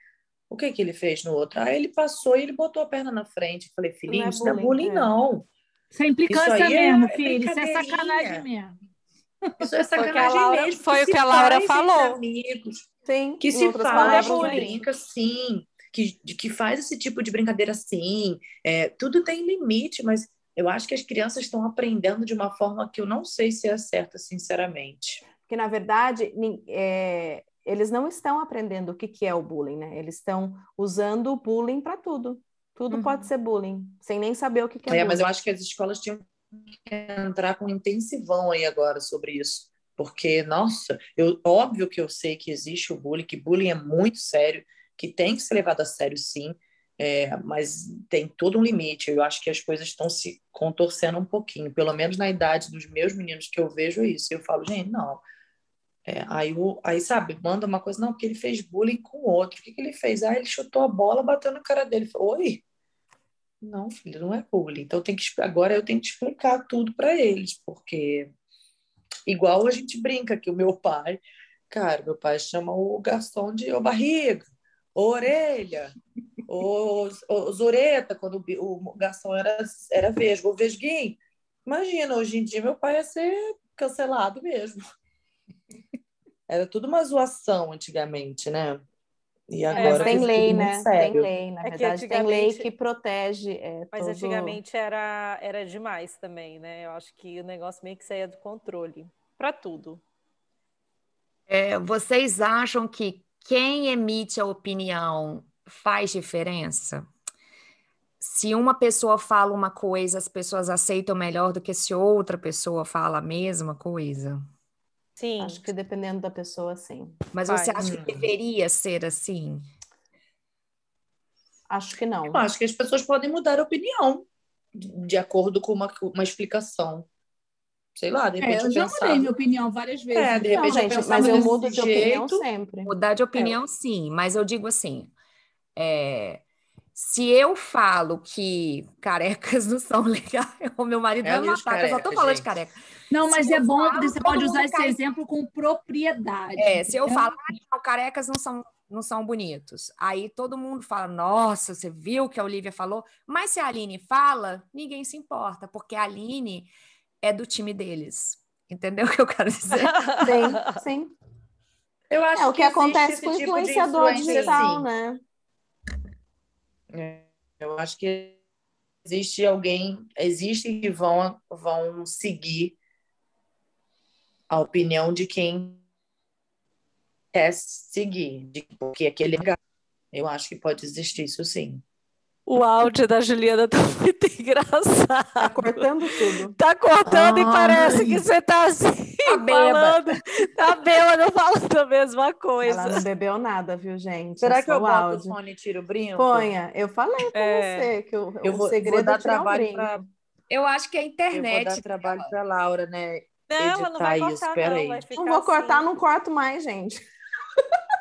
o que que ele fez no outro? Aí ele passou e ele botou a perna na frente. Eu falei, filhinho, Não é isso não é bullying, bullying, é. não. Isso é implicância mesmo, é filho. Isso é sacanagem mesmo. Isso é Foi o que a sacanagem Laura- mesmo. foi o se que a Laura falou. Amigos, Sim, que em se faz, palavras, que bullying. brinca sim, que, de- que faz esse tipo de brincadeira sim. É, tudo tem limite, mas eu acho que as crianças estão aprendendo de uma forma que eu não sei se é certa, sinceramente. Porque, na verdade, é, eles não estão aprendendo o que, que é o bullying, né? Eles estão usando o bullying para tudo. Tudo Uhum. pode ser bullying, sem nem saber o que, que é, É, bullying. mas eu acho que as escolas tinham entrar com intensivão aí agora sobre isso. Porque, nossa, eu, óbvio que eu sei que existe o bullying, que bullying é muito sério, que tem que ser levado a sério, sim, é, mas tem todo um limite. Eu acho que as coisas estão se contorcendo um pouquinho, pelo menos na idade dos meus meninos que eu vejo isso. Eu falo, gente, não. É, aí, o, aí, sabe, manda uma coisa, não, porque ele fez bullying com outro. O que, que ele fez? Ah, ele chutou a bola, bateu na cara dele. Falo, Oi? Não, filho, não é bullying. Então tem que agora eu tenho que explicar tudo para eles, porque igual a gente brinca que o meu pai, cara, meu pai chama o garçom de ô barriga, ô orelha, ô, ô zureta, quando o, o garçom era, era vesgo, vesguinho. Imagina, hoje em dia meu pai ia ser cancelado mesmo. Era tudo uma zoação antigamente, né? E Mas agora tem fica lei, né? Tem sério. lei, na É que verdade, tem lei antigamente- que protege. é, Mas todo- antigamente era, era demais também, né? Eu acho que o negócio meio que saía do controle. Para tudo. É, vocês acham que quem emite a opinião faz diferença? Se uma pessoa fala uma coisa, as pessoas aceitam melhor do que se outra pessoa fala a mesma coisa? Sim. Acho que dependendo da pessoa, sim. Mas você acha que deveria ser assim? Acho que não. Eu acho que as pessoas podem mudar a opinião de de acordo com uma, uma explicação. Sei lá, de É, repente eu eu já pensava. mudei minha opinião várias vezes. É, de Não, repente eu gente, mas eu mudo de opinião jeito. sempre. Mudar de opinião, sim, mas eu digo assim: é, se eu falo que carecas não são legais, o meu marido É vai os matar, eu só tô falando de gente. careca. Não, mas Se é bom falo, que você pode usar esse cai. exemplo com propriedade. É, se eu entendeu? falo, "Ah, carecas não são, não são bonitos. Aí todo mundo fala, nossa, você viu o que a Olivia falou? Mas se a Aline fala, ninguém se importa, porque a Aline é do time deles. Entendeu o que eu quero dizer? Sim, sim. Eu acho É o que, existe acontece com o tipo influenciador digital, sim. né? É, Eu acho que existe alguém, existem que vão, vão seguir a opinião de quem quer seguir, de, porque aquele é. Eu acho que pode existir isso sim. O áudio da Juliana tá muito Tá engraçado. cortando tudo. Tá cortando e Ai. parece que você tá assim, Tá bêbada. falando. Tá bêbada falando a mesma coisa. Ela não bebeu nada, viu, gente? Será É que eu o boto o áudio. fone e tiro o brinco? Ponha, eu falei pra É. você que o, Eu o vou, segredo vou dar é trabalho brinco. para Eu acho que a eu vou dar internet. trabalho para Laura, né? Não, ela não vai editar isso, cortar, não. aí. Vai ficar Não vou cortar, assim. não corto mais, gente.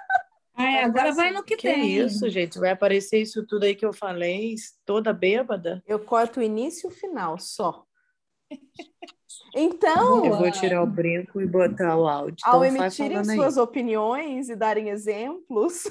É, agora vai no que, Que tem. isso, gente? Vai aparecer isso tudo aí que eu falei, toda bêbada? Eu corto o início e o final só. Então, Eu vou tirar o brinco e botar o áudio. ao Então, emitirem suas opiniões e darem exemplos,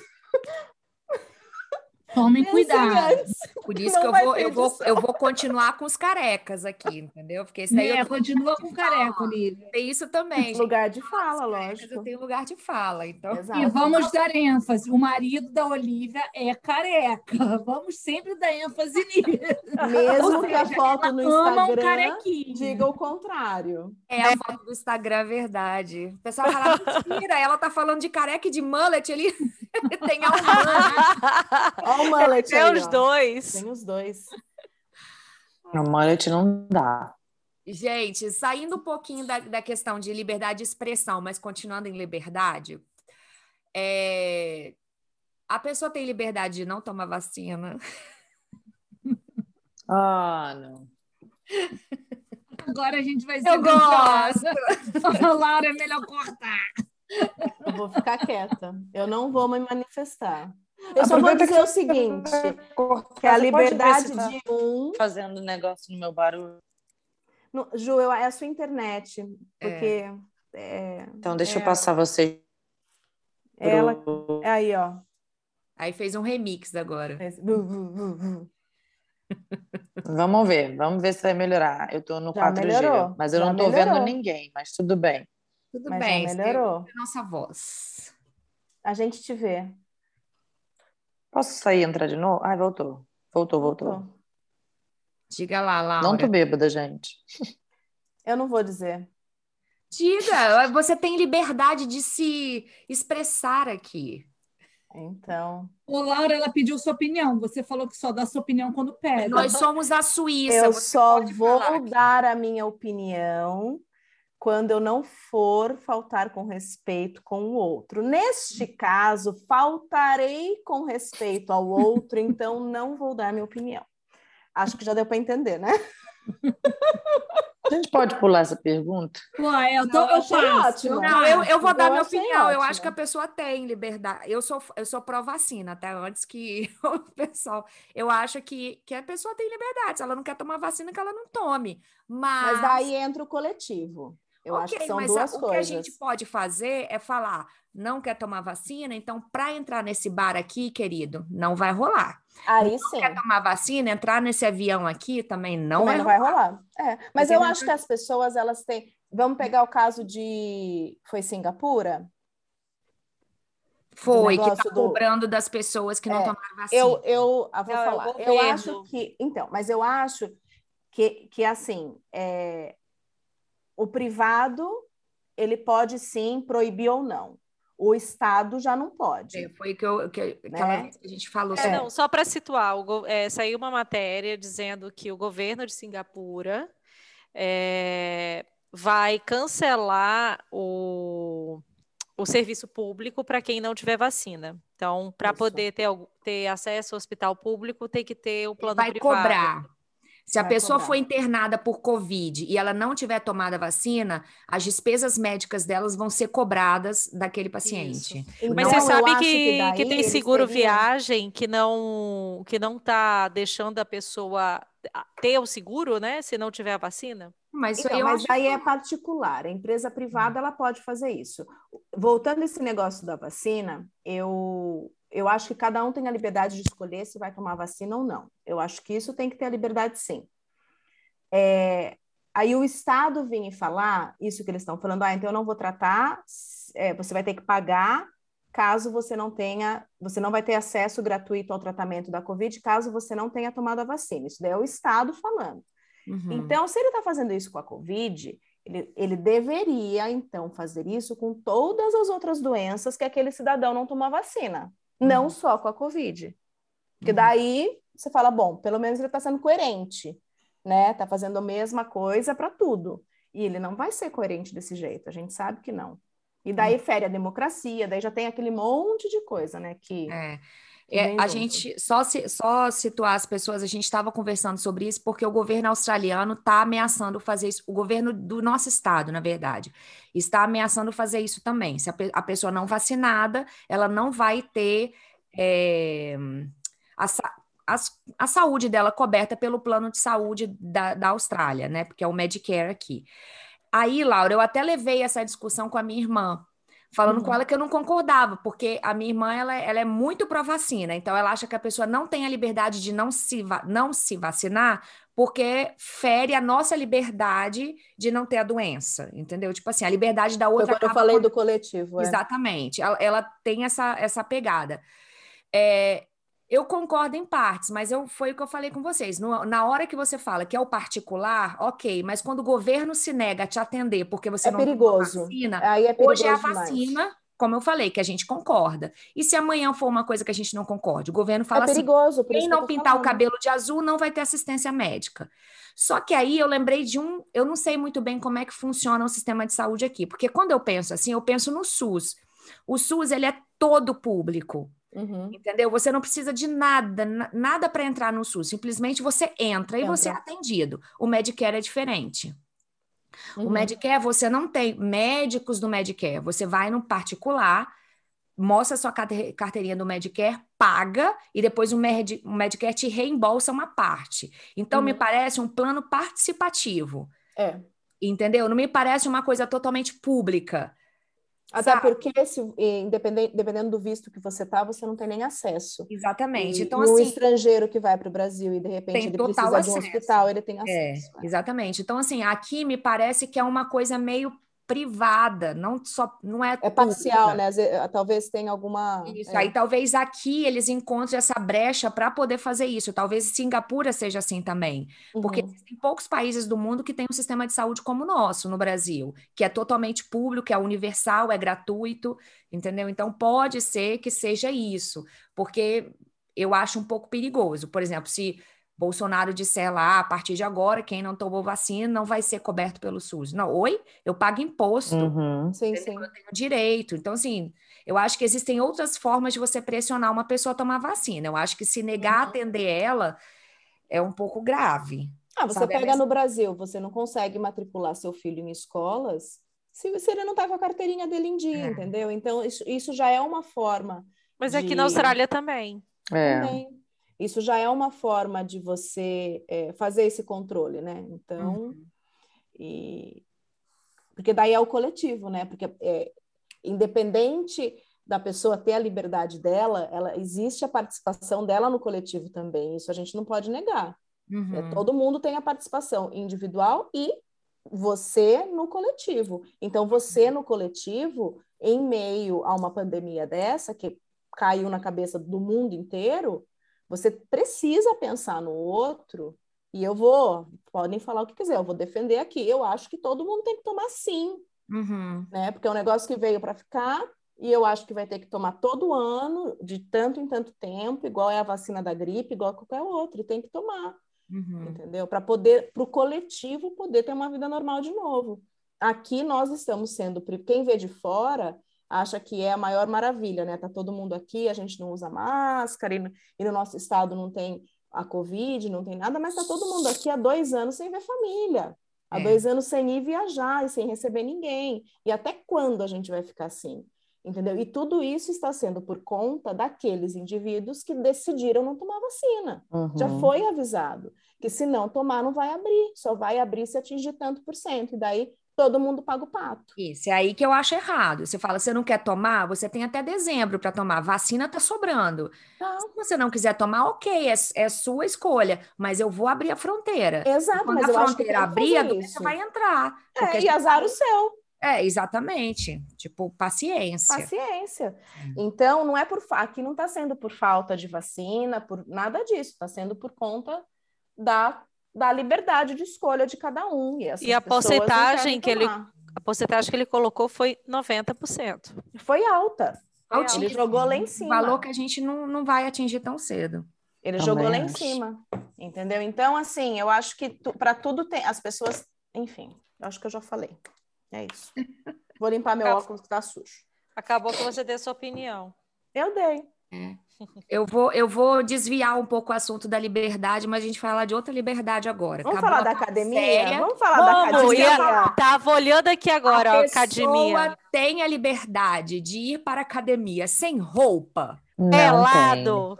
Tomem cuidado. Por isso que eu vou, eu, vou, eu vou continuar com os carecas aqui, entendeu? Porque isso daí É, eu continua com careca, Olivia. tem isso também. gente. Lugar de fala, lógico. eu tenho lugar de fala, então. Exato. E vamos dar ênfase. O marido da Olivia é careca. Vamos sempre dar ênfase nisso. Mesmo Ou que a seja, foto no um Instagram carequinha. diga o contrário. É a foto do Instagram, é verdade. O pessoal fala, mentira, ela tá falando de careca e de mullet, ele tem a. Olha o mullet aí, os ó. dois. Tem os dois. No mullet não dá. Gente, saindo um pouquinho da, da questão de liberdade de expressão, mas continuando em liberdade, é, a pessoa tem liberdade de não tomar vacina. Ah, não. Agora a gente vai ser Eu gosto. Laura, é melhor cortar. Eu vou ficar quieta. Eu não vou me manifestar. Eu só vou dizer que o seguinte, Cortar, que a liberdade tá de um... fazendo negócio no meu barulho. No- Ju, eu- é a sua internet, porque é, Então deixa É. eu passar você. ela... pro- é Aí, ó. Aí fez um remix agora. Vamos ver, vamos ver se vai melhorar. Eu tô no Já 4G, melhorou, mas eu já não tô melhorou. vendo ninguém, mas tudo bem. Tudo Mas bem, melhorou. nossa voz. A gente te vê. Posso sair e entrar de novo? Ai, voltou. Voltou, voltou. Diga lá, Laura. Não tô bêbada, gente. Eu não vou dizer. Diga, você tem liberdade de se expressar aqui. Então, Ô, Laura, ela pediu sua opinião. Você falou que só dá sua opinião quando pede. Nós somos a Suíça. eu você só pode vou aqui. dar a minha opinião quando eu não for faltar com respeito com o outro. Neste caso, faltarei com respeito ao outro, então não vou dar minha opinião. Acho que já deu para entender, né? A gente pode pular essa pergunta? Ué, eu, tô, Não, eu passo. ótimo. Não, eu, eu vou Eu dar minha opinião. Eu ótimo. acho que a pessoa tem liberdade. Eu sou, eu sou pró-vacina, até antes que o pessoal. Eu acho que, que a pessoa tem liberdade. Se ela não quer tomar vacina, que ela não tome. Mas, Mas daí entra o coletivo. Eu acho Ok, que são mas duas a- o coisas. que a gente pode fazer é falar: não quer tomar vacina, então para entrar nesse bar aqui, querido, não vai rolar. Aí sim. Quer tomar vacina, entrar nesse avião aqui também não Também vai não vai rolar. É, mas Porque eu não acho que as pessoas elas têm. Vamos pegar o caso de foi Singapura? Foi, que tá do- cobrando das pessoas que não É, tomaram vacina. Eu eu ah, vou Não, é o falar. eu governo. acho que então, mas eu acho que que assim é, o privado ele pode sim proibir ou não. O Estado já não pode. É, Foi que eu, que, Né? que a gente falou É, sobre não, só para situar, o é, saiu uma matéria dizendo que o governo de Singapura é, vai cancelar o, o serviço público para quem não tiver vacina. Então, para poder ter, ter acesso ao hospital público, tem que ter o plano vai privado. cobrar. Se a Vai pessoa cobrar. for internada por Covid e ela não tiver tomado a vacina, as despesas médicas delas vão ser cobradas daquele paciente. Então, Mas você sabe que, daí que tem seguro teriam- viagem que não que não está deixando a pessoa ter o seguro, né? Se não tiver a vacina? Mas Então, mas acho aí é particular. A empresa privada ela pode fazer isso. Voltando a esse negócio da vacina, eu eu acho que cada um tem a liberdade de escolher se vai tomar vacina ou não. Eu acho que isso tem que ter a liberdade, sim. É, aí o Estado vinha falar isso que eles estão falando, ah, então eu não vou tratar, é, você vai ter que pagar caso você não tenha, você não vai ter acesso gratuito ao tratamento da Covid, caso você não tenha tomado a vacina. Isso daí é o Estado falando. Uhum. Então, se ele está fazendo isso com a Covid, ele, ele deveria, então, fazer isso com todas as outras doenças que aquele cidadão não tomou vacina, não Uhum. só com a Covid. Porque Uhum. daí você fala, bom, pelo menos ele está sendo coerente, né? Está fazendo a mesma coisa para tudo. E ele não vai ser coerente desse jeito, a gente sabe que não. E Uhum. daí fere a democracia, daí já tem aquele monte de coisa, né? Que, É. É, a gente só, se- só situar as pessoas, a gente estava conversando sobre isso porque o governo australiano está ameaçando fazer isso, o governo do nosso estado, na verdade, está ameaçando fazer isso também. Se a, a pessoa não vacinada, ela não vai ter é, a, as- a saúde dela coberta pelo plano de saúde da, da Austrália, né? Porque é o Medicare aqui. Aí, Laura, eu até levei essa discussão com a minha irmã. Falando Uhum. com ela que eu não concordava, porque a minha irmã ela, ela é muito pró-vacina, então ela acha que a pessoa não tem a liberdade de não se, não se vacinar, porque fere a nossa liberdade de não ter a doença, entendeu? Tipo assim, a liberdade da Foi outra quando eu falei quando- do coletivo. é. Exatamente. Ela, ela tem essa, essa pegada. É, eu concordo em partes, mas eu, foi o que eu falei com vocês. No- na hora que você fala que é o particular, ok, mas quando o governo se nega a te atender porque você É não perigoso. vacina, Aí é perigoso hoje é a demais. vacina, como eu falei, que a gente concorda. E se amanhã for uma coisa que a gente não concorde? O governo fala É assim: perigoso, por quem que não tô pintar o falando. cabelo de azul não vai ter assistência médica. Só que aí eu lembrei de um, eu não sei muito bem como é que funciona o sistema de saúde aqui, porque quando eu penso assim, eu penso no SUS. O SUS ele é todo público, Uhum. entendeu? Você não precisa de nada, na- nada para entrar no SUS. Simplesmente você entra e você é Entra. atendido. O Medicare é diferente. O Uhum. Medicare, você não tem médicos do Medicare. Você vai no particular, mostra sua carte- carteirinha do Medicare, paga e depois o, Med, o Medicare te reembolsa uma parte. Então, me Uhum. parece um plano participativo, É. entendeu? Não me parece uma coisa totalmente pública. Até Sabe? porque, se, independente, dependendo do visto que você tá, você não tem nem acesso. Exatamente. E, Então, e um assim, estrangeiro que vai para o Brasil e de repente ele precisa de um acesso. hospital, ele tem É, acesso. É. exatamente. Então, assim, aqui me parece que é uma coisa meio privada, não só não é É parcial, pública. né? Vezes, Talvez tenha alguma. Isso, é. aí talvez aqui eles encontrem essa brecha para poder fazer isso. Talvez Singapura seja assim também. Porque Uhum. existem poucos países do mundo que têm um sistema de saúde como o nosso no Brasil, que é totalmente público, é universal, é gratuito, entendeu? Então pode ser que seja isso, porque eu acho um pouco perigoso. Por exemplo, se Bolsonaro disser lá, a partir de agora, quem não tomou vacina não vai ser coberto pelo SUS. Não, oi? Eu pago imposto Uhum. Sim, sim. Eu tenho direito. Então, assim, eu acho que existem outras formas de você pressionar uma pessoa a tomar vacina. Eu acho que se negar a Uhum. atender ela é um pouco grave. Ah, você Sabe, é pega no Brasil, você não consegue matricular seu filho em escolas se, se ele não tá com a carteirinha dele em dia, É. entendeu? Então, isso, isso já é uma forma Mas aqui de- na Austrália também. É. também. Isso já é uma forma de você é, fazer esse controle, né? Então, Uhum. e... porque daí é o coletivo, né? Porque é, independente da pessoa ter a liberdade dela, ela existe a participação dela no coletivo também. Isso a gente não pode negar. Uhum. É, todo mundo tem a participação individual e você no coletivo. Então, você no coletivo, em meio a uma pandemia dessa, que caiu na cabeça do mundo inteiro, você precisa pensar no outro. E eu vou, podem falar o que quiser, eu vou defender aqui. Eu acho que todo mundo tem que tomar sim, Uhum. né? Porque é um negócio que veio para ficar e eu acho que vai ter que tomar todo ano, de tanto em tanto tempo, igual é a vacina da gripe, igual a qualquer outro, e tem que tomar Uhum. entendeu? Para poder, para o coletivo poder ter uma vida normal de novo. Aqui nós estamos sendo, quem vê de fora acha que é a maior maravilha, né? Tá todo mundo aqui, a gente não usa máscara e no, e no nosso estado não tem a Covid, não tem nada, mas tá todo mundo aqui há dois anos sem ver família, há É. dois anos sem ir viajar e sem receber ninguém. E até quando a gente vai ficar assim? Entendeu? E tudo isso está sendo por conta daqueles indivíduos que decidiram não tomar vacina. Já Uhum. foi avisado que se não tomar, não vai abrir, só vai abrir se atingir tanto por cento, e daí todo mundo paga o pato. Isso, é aí que eu acho errado. Você fala, você não quer tomar? Você tem até dezembro para tomar. Vacina tá sobrando. Tá. Se você não quiser tomar, ok, é, é sua escolha, mas eu vou abrir a fronteira. Exato, Quando mas a fronteira abrir, a doença vai entrar. É, e azar o seu, É, exatamente. Tipo, paciência. paciência. Então, não é por aqui não está sendo por falta de vacina, por nada disso, está sendo por conta da, da liberdade de escolha de cada um. E, essas E a porcentagem que ele-. A porcentagem que ele colocou foi 90%. foi alta. Altíssimo. Ele jogou lá em cima. valor que a gente não, não vai atingir tão cedo. Ele Também jogou lá em cima, entendeu? Então, assim, eu acho que para tudo tem. As pessoas, enfim, eu acho que eu já falei. É isso. Vou limpar meu Acabou. óculos que tá sujo. Acabou que você deu sua opinião. Eu dei. Eu vou, eu vou desviar um pouco o assunto da liberdade, mas a gente vai falar de outra liberdade agora. Vamos Acabou falar da a academia? séria. Vamos falar da Vamos, academia? ia- tava olhando aqui agora, a ó, pessoa academia. tem a liberdade de ir para a academia sem roupa. Não tem. Pelado.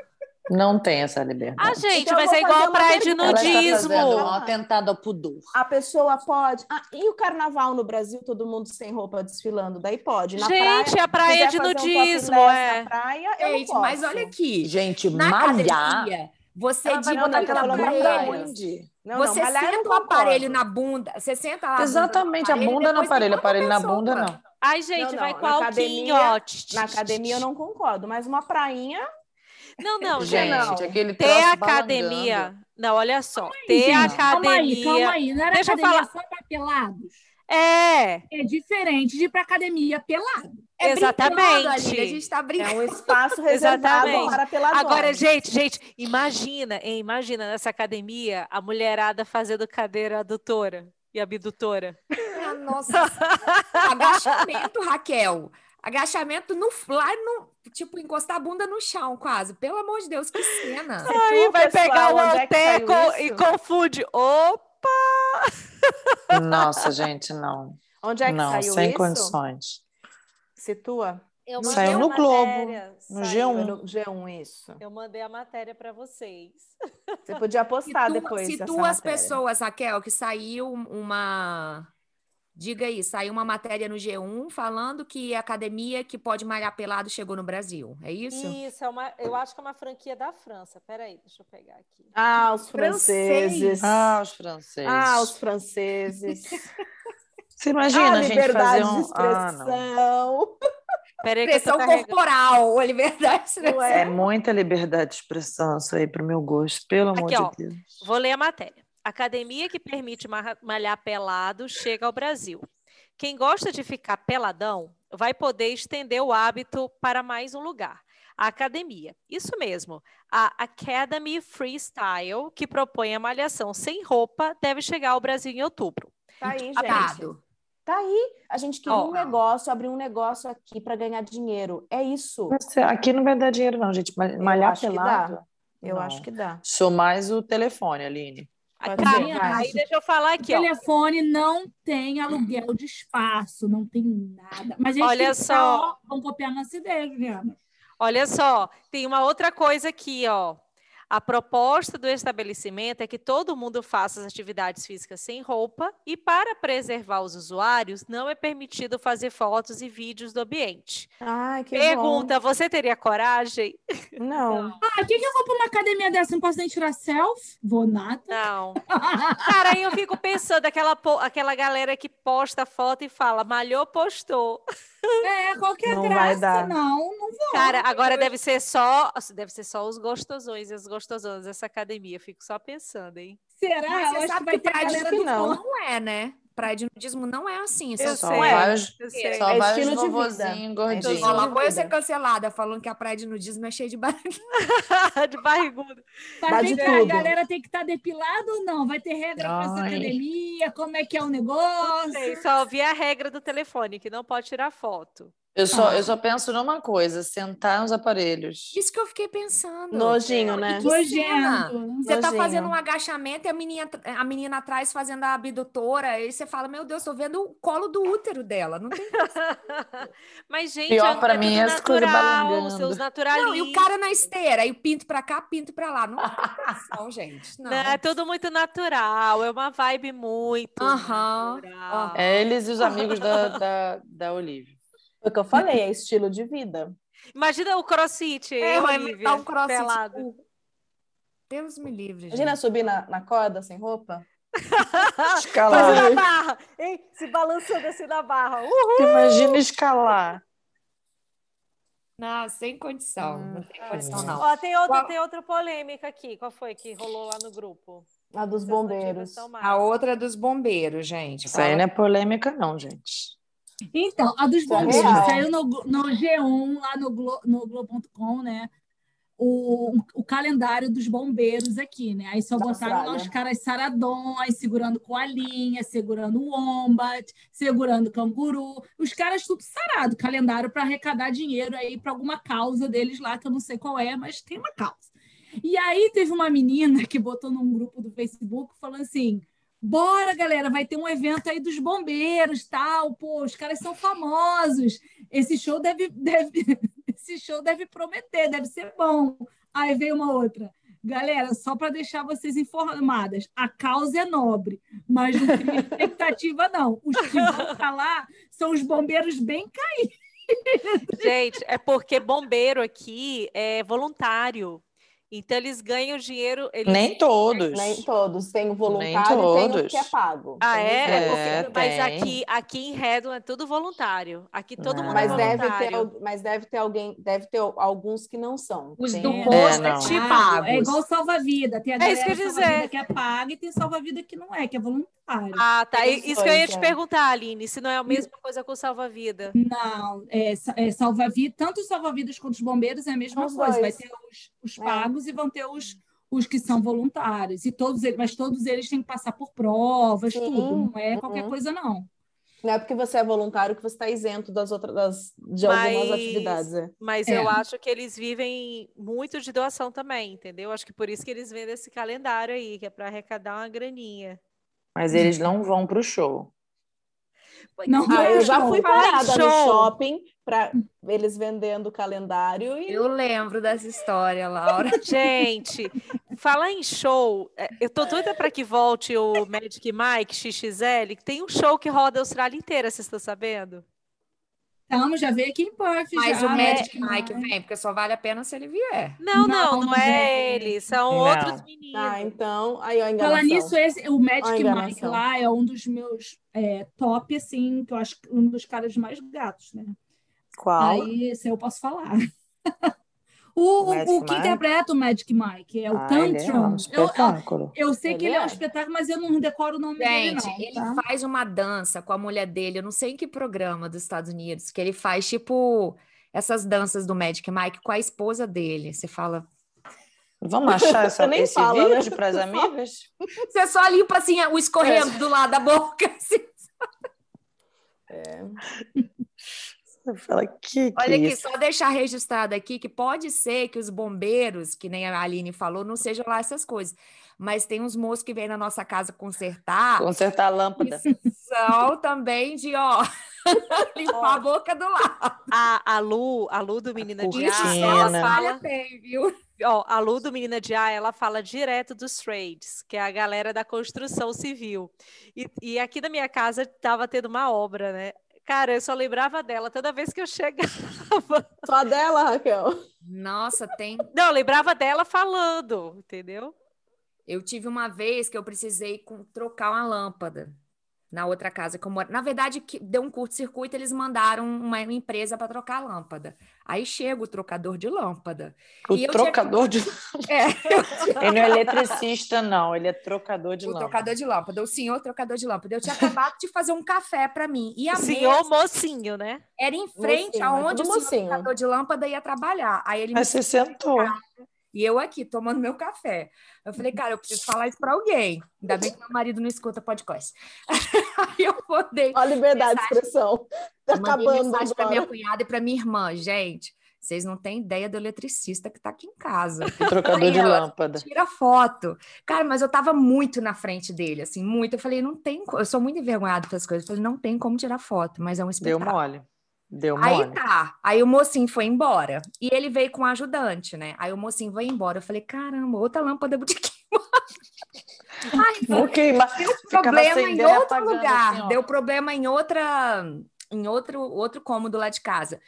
Não tem essa Ah, liberdade. gente, Então vou é igual a de nudismo. um atentado ao pudor. A pessoa pode. Ah, e o carnaval no Brasil, todo mundo sem roupa desfilando? Daí pode. Na Gente, praia, a praia de um nudismo, topless é. Na praia, eu não Gente, mas olha aqui. Gente, Na malhar. academia, você vai diga botar aquele aquela onde? Não, Você não, senta o aparelho na bunda, você senta lá. a Exatamente, a bunda no aparelho, aparelho na bunda não. Ai, gente, Não, vai não, com na alquinho, academia- Na academia eu não concordo, mas uma prainha. Não, não, Gente, gente. aquele Ter troço academia. balangando. Não, olha só. Aí, Ter gente, Calma academia. aí, calma aí. Não era Deixa eu academia falar. só para pelados? É, É diferente de ir para academia pelado. É Exatamente. Aline, a gente tá É brincando. um espaço reservado para peladões. Agora, gente, gente, imagina, hein, imagina nessa academia a mulherada fazendo cadeira adutora e abdutora. Ah, Nossa, agachamento, Raquel. Agachamento no, lá no. Tipo, encostar a bunda no chão, quase. Pelo amor de Deus, que cena. Aí Situa, vai pegar pessoal, o onde é alteco e confunde. Opa! Nossa, gente, não. Onde é que não, saiu sem isso? condições. Situa. Eu Não mandei saiu no Globo, matéria, no saiu. Foi G1. no G1 isso. Eu mandei a matéria para vocês. Você podia postar Situa, depois situa as matéria. pessoas, Raquel, que saiu uma. Diga aí, saiu uma matéria no G1 falando que a academia que pode malhar pelado chegou no Brasil. É isso? Isso, é uma, eu acho que é uma franquia da França. Peraí, deixa eu pegar aqui. Ah, os franceses. Ah, os franceses. Ah, os franceses. Você imagina ah, a gente liberdade fazer um... de Ah, não. expressão. Peraí Expressão corporal, liberdade. Não É é? muita liberdade de expressão isso aí, pro meu gosto, pelo amor Aqui, ó. de Deus. Vou ler a matéria. Academia que permite ma- malhar pelado chega ao Brasil. Quem gosta de ficar peladão vai poder estender o hábito para mais um lugar. A academia. Isso mesmo. A Academy Freestyle, que propõe a malhação sem roupa, deve chegar ao Brasil em outubro. Tá aí, gente. Babado. Tá aí. A gente queria Ó. um negócio, abrir um negócio aqui para ganhar dinheiro. É isso. Aqui não vai dar dinheiro não, gente. Malhar acho que pelado? Eu Não. acho que dá. Sou mais o telefone, Aline. Cara, aí deixa eu falar O aqui, ó. telefone não tem aluguel de espaço, não tem nada. Mas a gente Olha só. ó, vamos copiar nossa ideia, Juliana. Olha só, tem uma outra coisa aqui, ó. A proposta do estabelecimento é que todo mundo faça as atividades físicas sem roupa e, para preservar os usuários, não é permitido fazer fotos e vídeos do ambiente. Ai, que Pergunta: você teria coragem? bom. Não. Ah, o que, que eu vou para uma academia dessa? Não posso nem tirar selfie? Vou nada. Não. Cara, aí eu fico pensando, aquela, aquela galera que posta foto e fala, malhou, postou. É, qualquer Não vai graça, dar. não, não vou. Cara, agora deve ser só, deve ser só os gostosões e as gostosonas dessa academia. Fico só pensando, hein? Será? Mas você sabe que vai que praia de do não. Não é, né? Praia de nudismo não é assim. Eu Só, Só sei. vai os, Eu sei. só É vai estilo os de vida. vovozinhos É gordinhos. eu vida. ser cancelada falando que a praia de nudismo é cheia de barulho. de barrigudo. Mas de a galera tem que estar depilada ou não? Vai ter regra para essa academia? Como é que é o negócio? Sei, só ouvi a regra do telefone, que não pode tirar foto. Eu só, Ah. eu só penso numa coisa, sentar nos aparelhos. Isso que eu fiquei pensando. Nojinho, né? Que cena. Nojento. Você tá Nojinho. fazendo um agachamento e a menina, a menina atrás fazendo a abdutora, aí você fala, meu Deus, tô vendo o colo do útero dela. Não tem Mas, gente, Pior é, pra é mim é natural, balangando. seus Não, naturalismos. e o cara na esteira, aí pinto pra cá, pinto pra lá. Não tem gente. Não. Não, é tudo muito natural, é uma vibe muito Aham, natural. É eles e os amigos da, da, da Olivia. Foi o que eu falei, é estilo de vida. Imagina o crossfit, É, vai inventar um crossfit. pelado. Deus me livre, Imagina gente. subir na, na corda sem roupa. Escalar. Fazendo a barra, hein? Se balançando assim na barra. Uhul! Imagina escalar. Não, sem condição. Não tem condição, não. Ó, tem outra, Qual- tem outra polêmica aqui. Qual foi que rolou lá no grupo? A dos bombeiros. A outra é dos bombeiros, gente. Isso aí não é polêmica, não, gente. Então, a dos é bombeiros real. saiu no, no G1, lá no, Glo, no Globo.com, né? O, o calendário dos bombeiros aqui, né? Aí só Da botaram lá os caras saradões, segurando coalinha, segurando o wombat, segurando canguru. Os caras tudo sarado, calendário para arrecadar dinheiro aí para alguma causa deles lá, que eu não sei qual é, mas tem uma causa. E aí teve uma menina que botou num grupo do Facebook falando assim: Bora, galera, vai ter um evento aí dos bombeiros, tal. Pô, os caras são famosos. Esse show deve, deve, esse show deve prometer, deve ser bom. Aí veio uma outra. Galera, só para deixar vocês informadas, a causa é nobre, mas não tem expectativa, não. Os que vão estar lá são os bombeiros bem caídos. Gente, é porque bombeiro aqui é voluntário. Então eles ganham dinheiro. Eles... Nem todos. Nem todos. Tem o voluntário e tem o que é pago. Ah, é? É, Porque- mas aqui, aqui em Redland é tudo voluntário. Aqui todo Não. mundo Mas é deve, voluntário. ter, al- mas deve ter alguém, deve ter alguns que não são. Os Tem- do É, posto não. é tipo Pago. pagos. É igual salva-vida. Tem a É isso que eu dizer. que é paga e tem salva-vida que não é, que é voluntário. Ah, tá. Isso que eu ia te é. perguntar, Aline, se não é a mesma coisa com salva-vida. Não, é, sa- é salva-vida, tanto os salva-vidas quanto os bombeiros é a mesma Os coisa. Vai dois. ter os, os É. pagos e vão ter os, os que são voluntários. E todos eles, mas todos eles têm que passar por provas, Sim, tudo. Não é qualquer uhum. coisa, não. Não é porque você é voluntário que você está isento das outras das, de algumas Mas- atividades. é. Mas É. eu acho que eles vivem muito de doação também, entendeu? Acho que por isso que eles vendem esse calendário aí, que é para arrecadar uma graninha. Mas eles não vão pro show. Não, Ah, eu já fui parada no shopping para eles vendendo o calendário e Eu lembro dessa história, Laura. Gente, falar em show, é, eu tô doida para que volte o Magic Mike XXL, que tem um show que roda a Austrália inteira, vocês estão sabendo? Estamos, já veio aqui em Perth. Mas já, o Magic né? Mike vem, porque só vale a pena se ele vier. Não, não, Não, não, é é. ele, são Não. outros meninos. Ah, então, aí ó, Falar nisso, esse, o Magic Mike lá é um dos meus é, top, assim, que eu acho um dos caras mais gatos, né? Qual? Aí, esse eu posso falar. o, O o que Mike? interpreta o Magic Mike é o Ah, ele é Tantrum. um eu, espetáculo. eu sei que Ele ele é um é. espetáculo, mas eu não decoro o nome dele, Gente, não. ele tá? faz uma dança com a mulher dele, eu não sei em que programa dos Estados Unidos, que ele faz tipo essas danças do Magic Mike com a esposa dele. Você fala, Vamos achar essa, nem esse fala, né? vídeo para as amigas? você só limpa assim o escorrendo do lado da boca. assim. É. Fala, que que Olha aqui, isso? só deixar registrado aqui que pode ser que os bombeiros, que nem a Aline falou, não sejam lá essas coisas. Mas tem uns moços que vêm na nossa casa consertar, Consertar a lâmpada. são também de, ó, limpar a boca do lado. A, a Lu, a Lu do Menina de Cortina. A, Isso ela só fala, falha tem, viu? ó, a Lu do Menina de A, ela fala direto dos trades, que é a galera da construção civil. E, e aqui na minha casa estava tendo uma obra, né? Cara, eu só lembrava dela toda vez que eu chegava. Só dela, Raquel. Nossa, tem Não, eu lembrava dela falando, entendeu? Eu tive uma vez que eu precisei trocar uma lâmpada na outra casa que eu moro. Na verdade, que deu um curto-circuito, eles mandaram uma empresa para trocar a lâmpada. Aí chega o trocador de lâmpada. O E eu trocador de. É, Ele não é eletricista, não. Ele é trocador de o lâmpada. trocador de lâmpada, o senhor trocador de lâmpada. Eu tinha acabado de fazer um café para mim. E a Senhor mesa mocinho, né? era em frente Mocinho, aonde o senhor mocinho. trocador de lâmpada ia trabalhar. Aí ele me Mas você sentou. E eu aqui, tomando meu café. Eu falei, cara, eu preciso falar isso para alguém. Ainda bem que meu marido não escuta podcast. Aí eu mandei, Ó, a liberdade de Mensagem. expressão. Tá acabando mensagem para minha cunhada e para minha irmã. Gente, vocês não têm ideia do eletricista que tá aqui em casa. O trocador Aí de ela, lâmpada. Tira foto. Cara, mas eu tava muito na frente dele, assim, muito. Eu falei, não tem. Eu sou muito envergonhada com essas coisas. Eu falei, não tem como tirar foto, mas é um Deu espetáculo. mole. Deu Aí mole. tá. Aí o mocinho foi embora. E ele veio com um ajudante, né? Aí o mocinho foi embora. Eu falei, caramba, outra lâmpada de Ai, Vou queimar. deu problema em outro apagando, lugar. assim, deu problema em outra, em outro, outro cômodo lá de casa.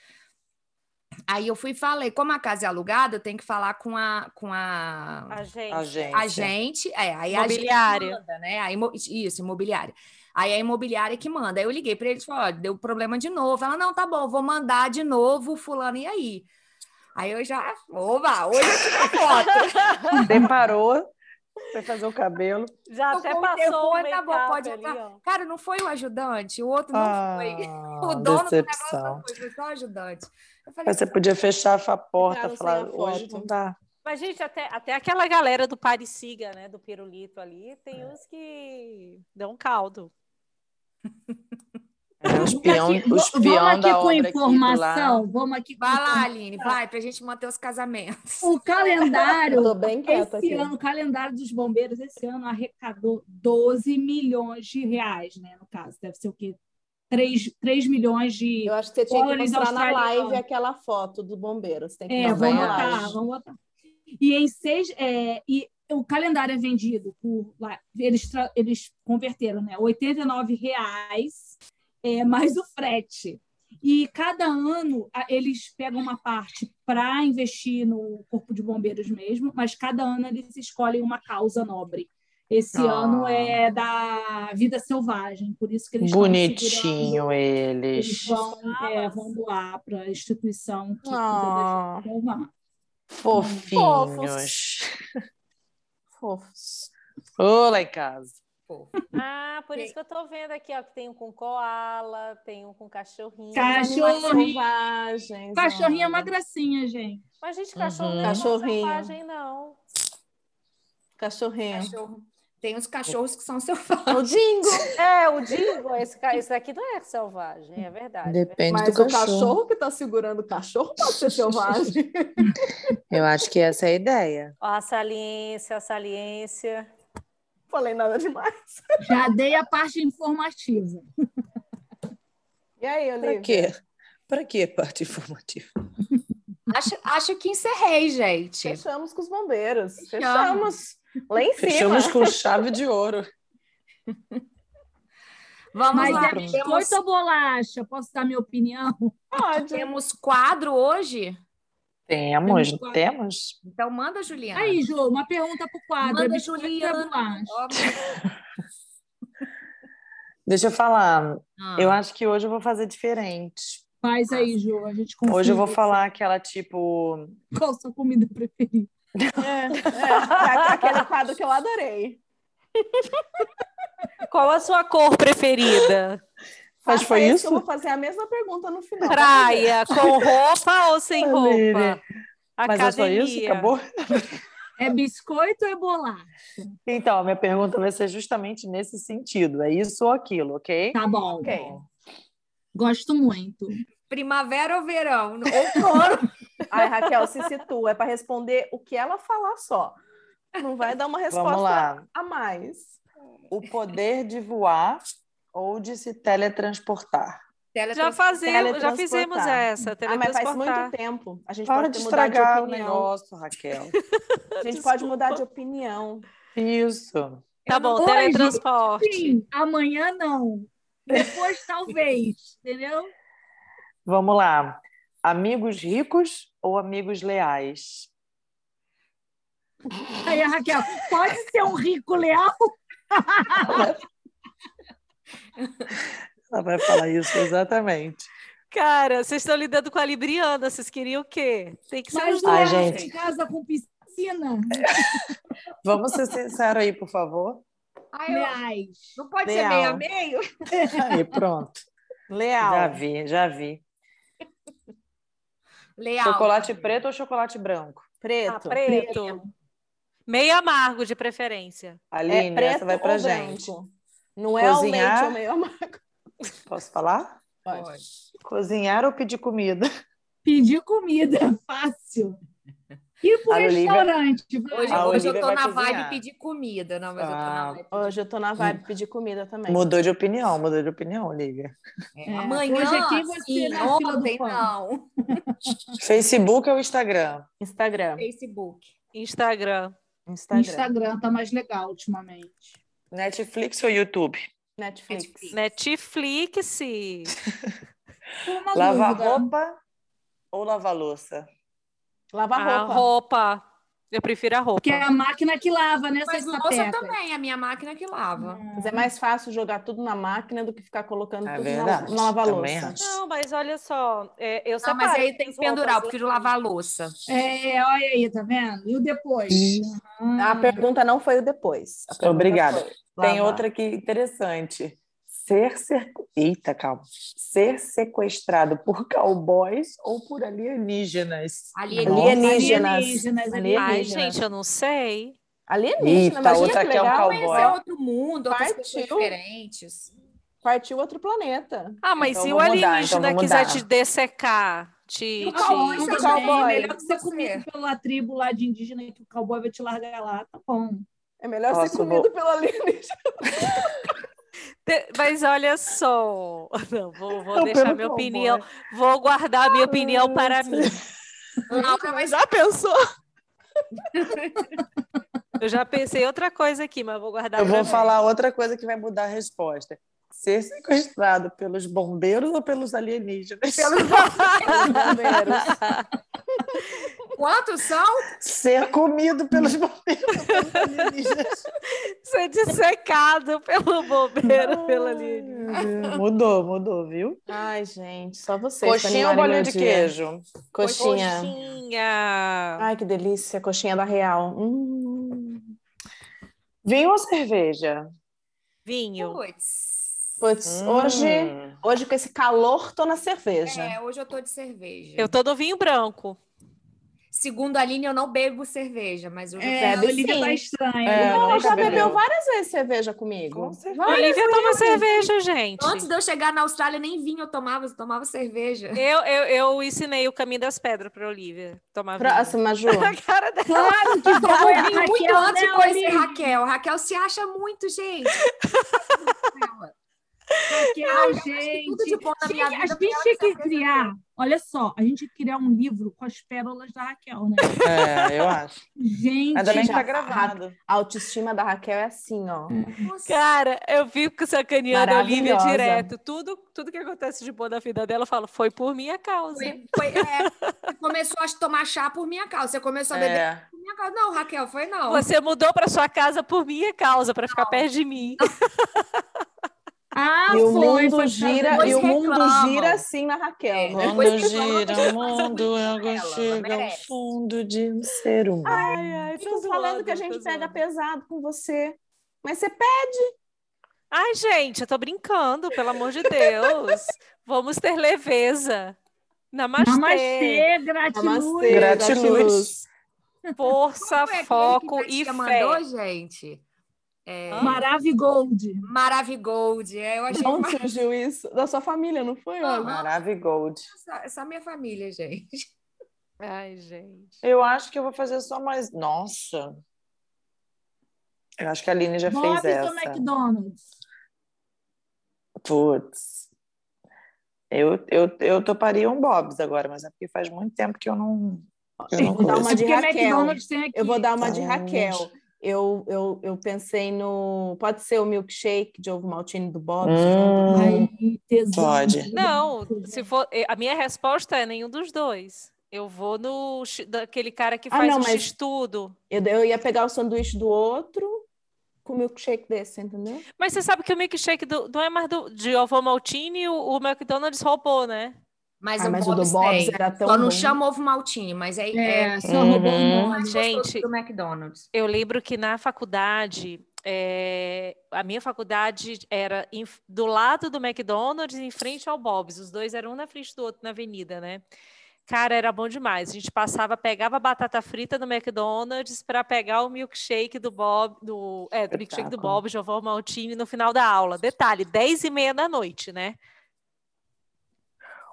Aí eu fui e falei, como a casa é alugada, eu tenho que falar com a, com a, A gente. A gente. a gente, é, aí a gente Imobiliária. manda, né? A imo- isso, imobiliária. Aí a imobiliária que manda. Aí eu liguei para eles e falei, ó, deu problema de novo. Ela, não, tá bom, vou mandar de novo fulano, e aí? Aí eu já, oba, hoje eu tiro a foto. Deparou. Foi fazer o cabelo. Já até passou o tá bom, pode ali. Cara, não foi o ajudante, o outro não foi. Ah, O dono do negócio decepção. não foi, foi só o ajudante. Eu falei, Mas você podia fechar a porta e falar, hoje não dá. Mas, gente, até, até aquela galera do Parisiga, né? Do Pirulito ali, tem uns que dão caldo. É, o espião, Aqui, o vamos aqui com aqui informação. Vamos aqui com vai lá. Aline, vai, pra gente manter os casamentos. O calendário bem Esse aqui. ano, o calendário dos bombeiros, esse ano arrecadou 12 milhões de reais, né? No caso, deve ser o quê? 3, 3 milhões de. Eu acho que você tinha que mostrar na live aquela foto do bombeiro. Você tem que É, vamos botar, vamos botar. E em seis. É, e o calendário é vendido por. Lá, eles, eles converteram, né? 89 reais é, mais o frete. E cada ano eles pegam uma parte para investir no Corpo de Bombeiros mesmo, mas cada ano eles escolhem uma causa nobre. Esse ah. ano é da vida selvagem, por isso que eles Bonitinho eles. Eles vão, é, vão doar para a instituição que ah. cuida Fofinhos. Fofos. Ô, lá em casa. Ah, por isso que eu tô vendo aqui, ó, que tem um com koala, tem um com cachorrinho. Cachorrinho. Cachorrinho é uma gracinha, gente. Mas, gente, cachorro uhum. não é cachorrinho. selvagem, não. Cachorrinho. Cachorro. Tem os cachorros que são selvagens. O dingo. É, o dingo. Esse, esse daqui não é selvagem, é verdade. Depende Mas do cachorro. Mas o cachorro que está segurando o cachorro pode ser selvagem. Eu acho que essa é a ideia. Ó, a saliência, a saliência. Falei nada demais. Já dei a parte informativa. E aí, Olivia? Para quê? Para quê parte informativa? Acho, acho que encerrei, gente. Fechamos com os bombeiros. Fechamos. Lá em cima. Fechamos com chave de ouro. Vamos Mas lá. é biscoito ou bolacha? Posso dar minha opinião? Pode. Temos quadro hoje? Temos, temos. temos. Então manda, Juliana. Aí, Ju, uma pergunta para o quadro. Manda, é Juliana. Deixa eu falar. Ah. Eu acho que hoje eu vou fazer diferente. Faz aí, Ju. A gente confia. Hoje eu vou falar aquela tipo. Qual a sua comida preferida? É, é, aquele quadro que eu adorei. Qual a sua cor preferida? Mas foi isso? Eu vou fazer a mesma pergunta no final. Praia, com roupa ou sem roupa? Mas é só isso? Acabou? É biscoito ou é bolacha? Então, a minha pergunta vai ser justamente nesse sentido. É isso ou aquilo, ok? Tá bom. Ok. Gosto muito. Primavera ou verão? Outono. Ai, Raquel, se situa. É para responder o que ela falar só. Não vai dar uma resposta a mais. O poder de voar ou de se teletransportar. Já fazemos, já fizemos essa. Ah, mas faz muito tempo. A gente Para pode de mudar de opinião. o negócio, Raquel. A gente pode mudar de opinião. Isso. Tá bom, Hoje, teletransporte. Sim, amanhã não. Depois talvez, entendeu? Vamos lá. Amigos ricos ou amigos leais? Aí, Raquel, pode ser um rico leal? Ela vai falar isso exatamente. Cara, vocês estão lidando com a Libriana, vocês queriam o quê? Tem que ser Mas Ai, gente. casa com piscina. Vamos ser sinceros aí, por favor. Ai, eu... Não pode Leal. ser meio a meio? Aí, pronto. Leal. Já vi, já vi. Leal. Chocolate preto ou chocolate branco? Preto. Ah, preto. preto. Meio amargo, de preferência. Aline, é essa vai pra gente. Branco. Não é Cozinhar... o leite ou meio amargo. Posso falar? Pode. Cozinhar ou pedir comida? Pedir comida, fácil. E pro restaurante. Hoje, hoje eu tô na vibe pedir comida. Não, mas ah, eu tô na vibe hoje eu tô na vibe pedir comida também. Mudou de opinião, mudou de opinião, Olivia. É, Amanhã, hoje aqui você sim, ontem não. Facebook ou Instagram? Instagram. Facebook. Instagram. Instagram. Instagram tá mais legal ultimamente. Netflix ou YouTube? Netflix. Netflix. Lavar roupa ou lavar louça? Lavar roupa. A roupa. Eu prefiro a roupa. Que é a máquina que lava, né? Mas louça também, a minha máquina que lava. Mas é mais fácil jogar tudo na máquina do que ficar colocando é tudo verdade. na, na lava-louça. Não, mas olha só, é, eu sei. mas aí tem que pendurar, eu prefiro lavar a louça. É, olha aí, tá vendo? E o depois? Hum. A pergunta não foi o depois. Obrigada. Tem outra aqui interessante ser, ser eita, calma, ser sequestrado por cowboys ou por alienígenas? Alienígenas. Alienígenas. alienígenas. Ai, gente, eu não sei. Alienígena, Eita, outra que é um cowboy. É outro mundo, outras pessoas diferentes. Partiu outro planeta. Ah, mas então, se o alienígena então quiser te dessecar, te. O cowboy, te... O cowboy. É melhor que você comer pela tribo lá de indígena que o cowboy vai te largar lá, tá bom. É melhor Nossa, ser comido vou... pelo alienígena. Mas olha só, não, vou, vou deixar minha opinião, vou guardar minha opinião para mim. Não, mas já pensou? Eu já pensei outra coisa aqui, mas vou guardar Eu vou mim. falar outra coisa que vai mudar a resposta. Ser sequestrado pelos bombeiros ou pelos alienígenas? Pelos bombeiros. Quantos são? Ser comido pelos bombeiros pelos alienígenas? Ser dissecado pelo bombeiro, pela alienígena. Mudou, mudou, viu? Ai, gente, só vocês. Coxinha ou bolinho de queijo? Coxinha. Coxinha. Ai, que delícia, coxinha da Real. Hum. Vinho ou cerveja? Vinho. Puts. Putz, Hum. hoje, hoje com esse calor, tô na cerveja. É, hoje eu tô de cerveja. Eu tô no vinho branco. Segundo a Aline, eu não bebo cerveja, mas hoje É, a Bebe Olivia sim. tá estranha. É, Não, não já bebeu. bebeu várias vezes cerveja comigo. Com certeza. Várias Olivia toma vezes. cerveja, gente. Antes de eu chegar na Austrália, nem vinho eu tomava, eu tomava cerveja. Eu, eu, eu ensinei o caminho das pedras pra Olivia tomar vinho. Próxima, Maju. A cara dela. Claro que Tomou vinho muito antes né, de conhecer Olivia? Raquel. Raquel se acha muito, gente. Raquel, Tudo de gente. bom na minha Tinha- vida. a gente tinha que criar, olha só, a gente tinha que criar um livro com as pérolas da Raquel, né? É, eu acho. Gente, Ainda bem que tá gravado. A autoestima da Raquel é assim, ó. Nossa, Cara, eu fico sacaneando a Olivia direto. Tudo, tudo que acontece de bom na vida dela, eu falo, foi por minha causa. foi, foi, é, você começou a tomar chá por minha causa. Você começou a beber É. por minha causa. Não, Raquel, foi não. Você mudou pra sua casa por minha causa, pra ficar perto de mim. Ah, e o foi, mundo foi gira, e o mundo reclamam. gira assim na Raquel, É. né? Falou, gira o mundo, ela, chega ao fundo de um ser humano. Ai, ai, zoando, falando que a gente pega zoando. pesado com você. Mas você pede. Ai, gente, eu tô brincando, pelo amor de Deus. Vamos ter leveza. Namastê. Namastê, gratiluz. Namastê, Gratiluz. Força, aquele foco a e fé. mandou, gente? É? Maravigold. Maravigold. É, eu achei De onde surgiu isso? Da sua família, não foi? Olga? Maravigold. essa, essa minha família, gente. Ai, gente. Eu acho que eu vou fazer só mais. Nossa! Eu acho que a Aline já Bob's fez ou essa. McDonald's? Putz. Eu, eu, eu toparia um Bob's agora, mas é porque faz muito tempo que eu não. Eu Eu não vou dar uma de Raquel. Eu vou dar uma de Raquel. Eu, eu, eu pensei no. Pode ser o milkshake de ovo maltine do Bob. Hum, Ai, tesão. Pode. Não, se for, eh, a minha resposta é nenhum dos dois. Eu vou no daquele cara que Ah, faz não, o mas- X tudo. Eu, eu ia pegar o sanduíche do outro com o milkshake desse, entendeu? Mas você sabe que o milkshake do, não é mais do, de ovo maltine, o, o McDonald's roubou, né? Mas, Ah, o mas o do Bob's tem. era tão Só não bom. chama ovo maltine, mas é, É, é só roubou Uhum. o mais nome. Gente, do McDonald's. Eu lembro que na faculdade, eh, a minha faculdade era em- do lado do McDonald's, em frente ao Bob's. Os dois eram um na frente do outro na avenida, né? Cara, era bom demais. A gente passava, pegava a batata frita do McDonald's para pegar o milkshake do Bob, do, é, do milkshake do. Bob, de ovo maltine no final da aula. Detalhe, 10 e meia da noite, né?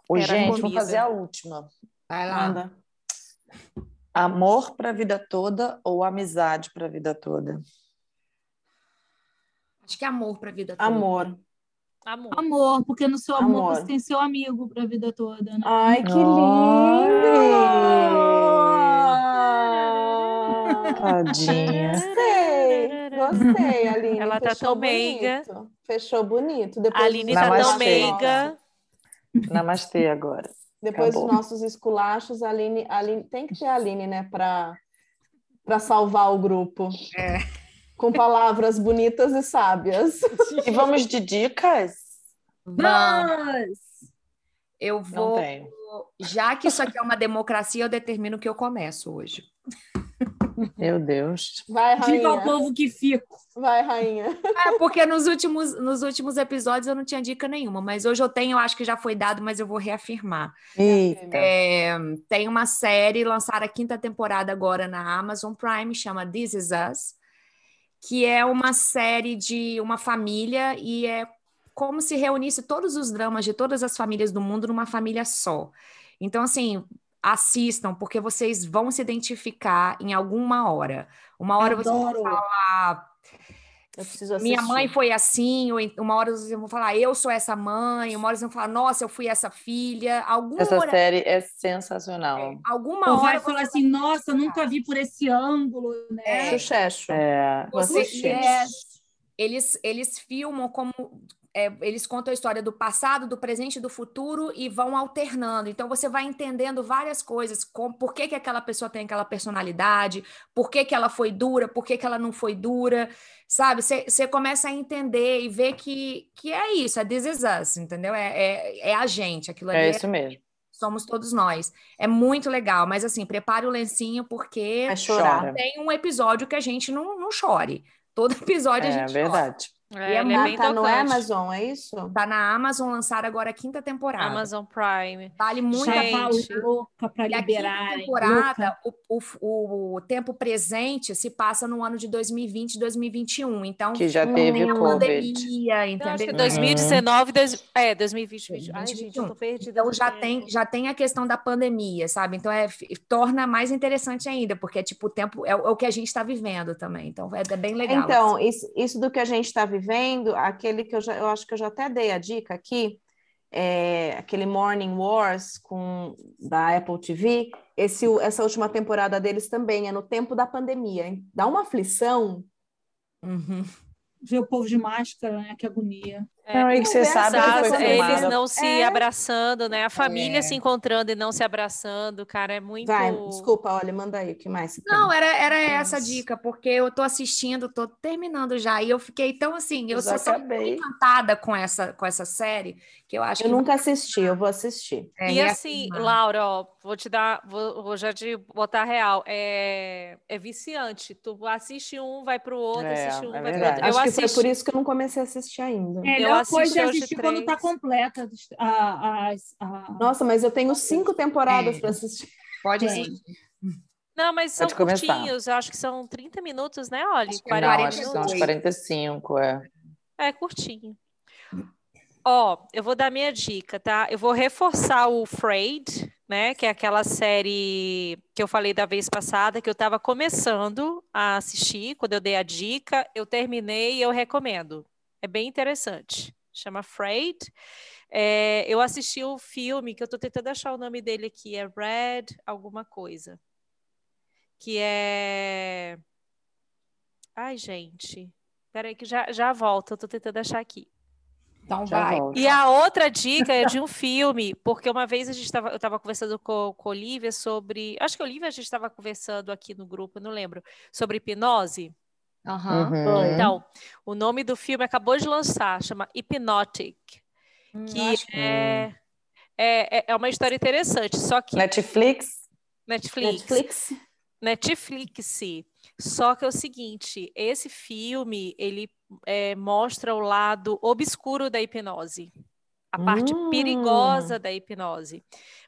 Ô, Era gente, comida. fazer a última. Vai lá. Manda. Amor pra vida toda ou amizade pra vida toda? Acho que é amor pra vida toda. Amor. Amor. Amor, porque no seu amor, Amor. você tem seu amigo pra vida toda, né? Ai, que lindo! Tadinha. Gostei, gostei, Aline. Ela tá Fechou tão meiga. bonito. Fechou bonito. Depois A Aline tá tão meiga. Namastê agora. Depois dos Acabou. nossos esculachos, a Aline, a Aline tem que ter a Aline, né, para para salvar o grupo. É. Com palavras bonitas e sábias. E vamos de dicas? Vamos. Eu Não vou. tenho. Já que isso aqui é uma democracia, eu determino que eu começo hoje. Meu Deus. Vai, Diga ao rainha. povo que fico. Vai, rainha. É, porque nos últimos, nos últimos episódios eu não tinha dica nenhuma, mas hoje eu tenho, eu acho que já foi dado, mas eu vou reafirmar. Eita. É, tem uma série lançada a quinta temporada agora na Amazon Prime, chama This Is Us, que é uma série de uma família e é como se reunisse todos os dramas de todas as famílias do mundo numa família só. Então, assim, assistam, porque vocês vão se identificar em alguma hora. Uma hora vocês vão Adoro. falar. Eu preciso assistir. minha mãe foi assim, ou uma hora eles vão falar, eu sou essa mãe, uma hora eles vão falar, nossa, eu fui essa filha. Alguma Essa hora, série é sensacional. alguma Ou vai hora falar assim, nossa, nunca vi por esse ângulo, né? É. Xuxexo. É, Você, é, eles, eles filmam como. É, eles contam a história do passado, do presente e do futuro e vão alternando. Então você vai entendendo várias coisas, com, por que, que aquela pessoa tem aquela personalidade, por que, que ela foi dura, por que, que ela não foi dura, sabe? Você começa a entender e ver que, que é isso, é this is us, entendeu? É, é, é a gente, aquilo ali é é- isso mesmo. somos todos nós. É muito legal, mas assim, prepare o lencinho porque. Chora. tem um episódio que a gente não, não chore. Todo episódio a É gente chora. verdade. É, é ele é Ah, bem tá no. Amazon, é isso? Tá na Amazon, lançaram agora a quinta temporada. Amazon Prime. Vale muito a. Gente. louca para E a quinta liberarem. temporada, o, o, o tempo presente se passa no ano de 2020 e 2021. Então, Que já teve tem a Covid. pandemia, Eu acho que entendeu? 2019, dois- é, 2020. 20. Ai, 2021. gente, eu tô perdida. Então já tempo. tem, já tem a questão da pandemia, sabe? Então é, torna mais interessante ainda, porque tipo, o tempo é, o é o que a gente está vivendo também. Então é, é bem legal. Então, isso, isso do que a gente está vivendo, aquele que eu já, eu acho que eu já até dei a dica aqui, é aquele Morning Wars com da Apple TV, esse, essa última temporada deles também é no tempo da pandemia. hein? Dá uma aflição. Uhum. Ver o povo de máscara, né? Que agonia. É, Não, e que você sabe que foi eles não se É. abraçando, né? A família É. se encontrando e não se abraçando, cara, é muito. Vai, desculpa, olha, manda aí, o que mais? você tem? Não, era, era essa a dica, porque eu tô assistindo, tô terminando já, e eu fiquei tão assim, eu Já sou tão encantada com essa, com essa série, que eu acho Eu que nunca assisti, eu vou assistir. é, E assim, reafirmar. Laura, ó, vou te dar, vou, vou já te botar real. É, é viciante. Tu assiste um, vai pro outro, É, assiste um, é vai pro verdade. outro. Acho Eu que foi assisti. por isso que eu não comecei a assistir ainda. Melhor coisa é assistir quando tá três. completa a, a, a, Nossa, mas eu tenho cinco temporadas É. para assistir. Pode Tem. assistir. Não, mas são Pode começar. curtinhos. Eu acho que são 30 minutos, né, Olha? Acho que é 40 Não, 40 acho que são uns minutos. 45, é. É curtinho. Ó, eu vou dar minha dica, tá? Eu vou reforçar o Frayed, né? Que é aquela série que eu falei da vez passada, que eu estava começando a assistir. Quando eu dei a dica, eu terminei e eu recomendo. É bem interessante. Chama Frayed. É, eu assisti o filme, que eu tô tentando achar o nome dele aqui, é Red alguma coisa. Que é. Ai, gente. Peraí, que já, já volto, eu tô tentando achar aqui. Então Já vai. volto. E a outra dica é de um filme, porque uma vez a gente tava, eu estava conversando com, com a Olivia sobre. Acho que a Olivia a gente estava conversando aqui no grupo, não lembro, sobre hipnose. Aham. Uhum. Então, o nome do filme acabou de lançar, chama Hypnotic, Hum, que é, é, é- é uma história interessante, só que Netflix? Netflix, Netflix? Netflix. Só que é o seguinte, esse filme ele é, mostra o lado obscuro da hipnose, a parte Hum. perigosa da hipnose,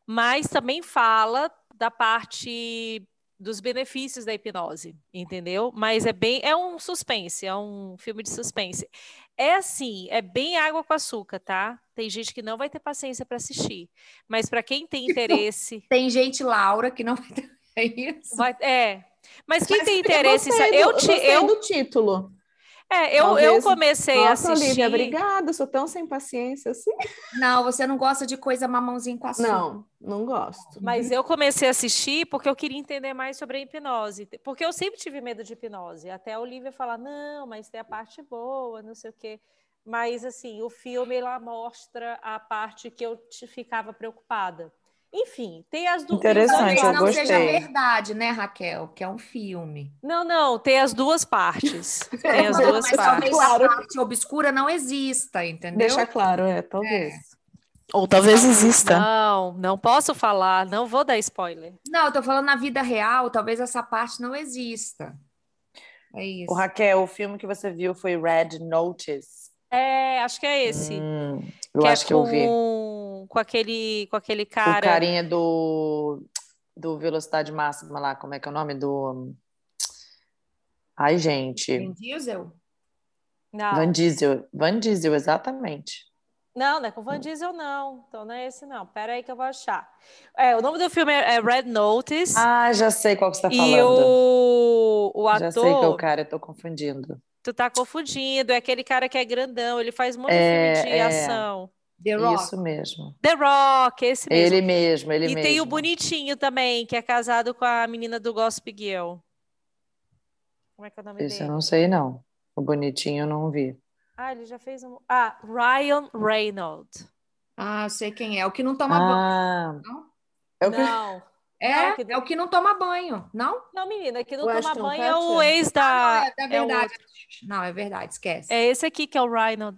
mas também fala da parte dos benefícios da hipnose, entendeu? Mas é bem, é um suspense, é um filme de suspense. É assim, é bem água com açúcar, tá? Tem gente que não vai ter paciência para assistir, mas para quem tem interesse Tem gente, Laura, que não vai ter é isso. Vai- é. Mas quem Mas tem interesse, sa- gostei do- eu te, gostei eu, do título. É, eu, eu comecei a Nossa, assistir. Olivia, obrigada. Sou tão sem paciência assim. Não, você não gosta de coisa mamãozinho com açúcar. Não, não gosto. Mas eu comecei a assistir porque eu queria entender mais sobre a hipnose. Porque eu sempre tive medo de hipnose. Até a Olivia falar, não, mas tem a parte boa, não sei o quê. Mas, assim, o filme lá mostra a parte que eu te- ficava preocupada. Enfim, tem as duas. Interessante, Talvez eu não seja gostei. verdade, né, Raquel? Que é um filme. Não, não, tem as duas partes. Tem as duas mas partes. talvez Claro. a parte obscura não exista, entendeu? Deixa claro, é, talvez. Ou talvez exista. Não, não posso falar, não vou dar spoiler. Não, eu tô falando na vida real, talvez essa parte não exista. É isso. O Raquel, o filme que você viu foi Red Notice. É, acho que é esse. Hum, eu que acho é que eu vi. Com, com aquele, com aquele O cara. carinha do, do Velocidade Máxima lá, como é que é o nome do... Ai, gente. Vin Diesel? Não, Van Diesel. Van Diesel, exatamente. não, não é com Van Diesel, não. Então não é esse, não. Pera aí que eu vou achar. É, o nome do filme é é Red Notice. Ah, já sei qual que você está e falando. o, o Já sei que é o ator. cara, eu tô confundindo. Tu tá confundindo, é aquele cara que é grandão, ele faz muito É, filme de é. ação. The Rock. Isso mesmo. The Rock, esse mesmo. Ele mesmo, ele e mesmo. tem o bonitinho também, que é casado com a menina do Gossip Girl. Como é que é o nome Isso eu dele? não sei, não. O bonitinho eu não vi. Ah, ele já fez um. Ah, Ryan Reynolds. Ah, eu sei quem é. O que não toma banho. Ah, Não? é o que... Não. É, não, que- é o que não toma banho, não? Não, menina, que não O toma Ashton banho é o ex da. não, é, é é o verdade. outro. não, é verdade, esquece. É esse aqui que é o Ryan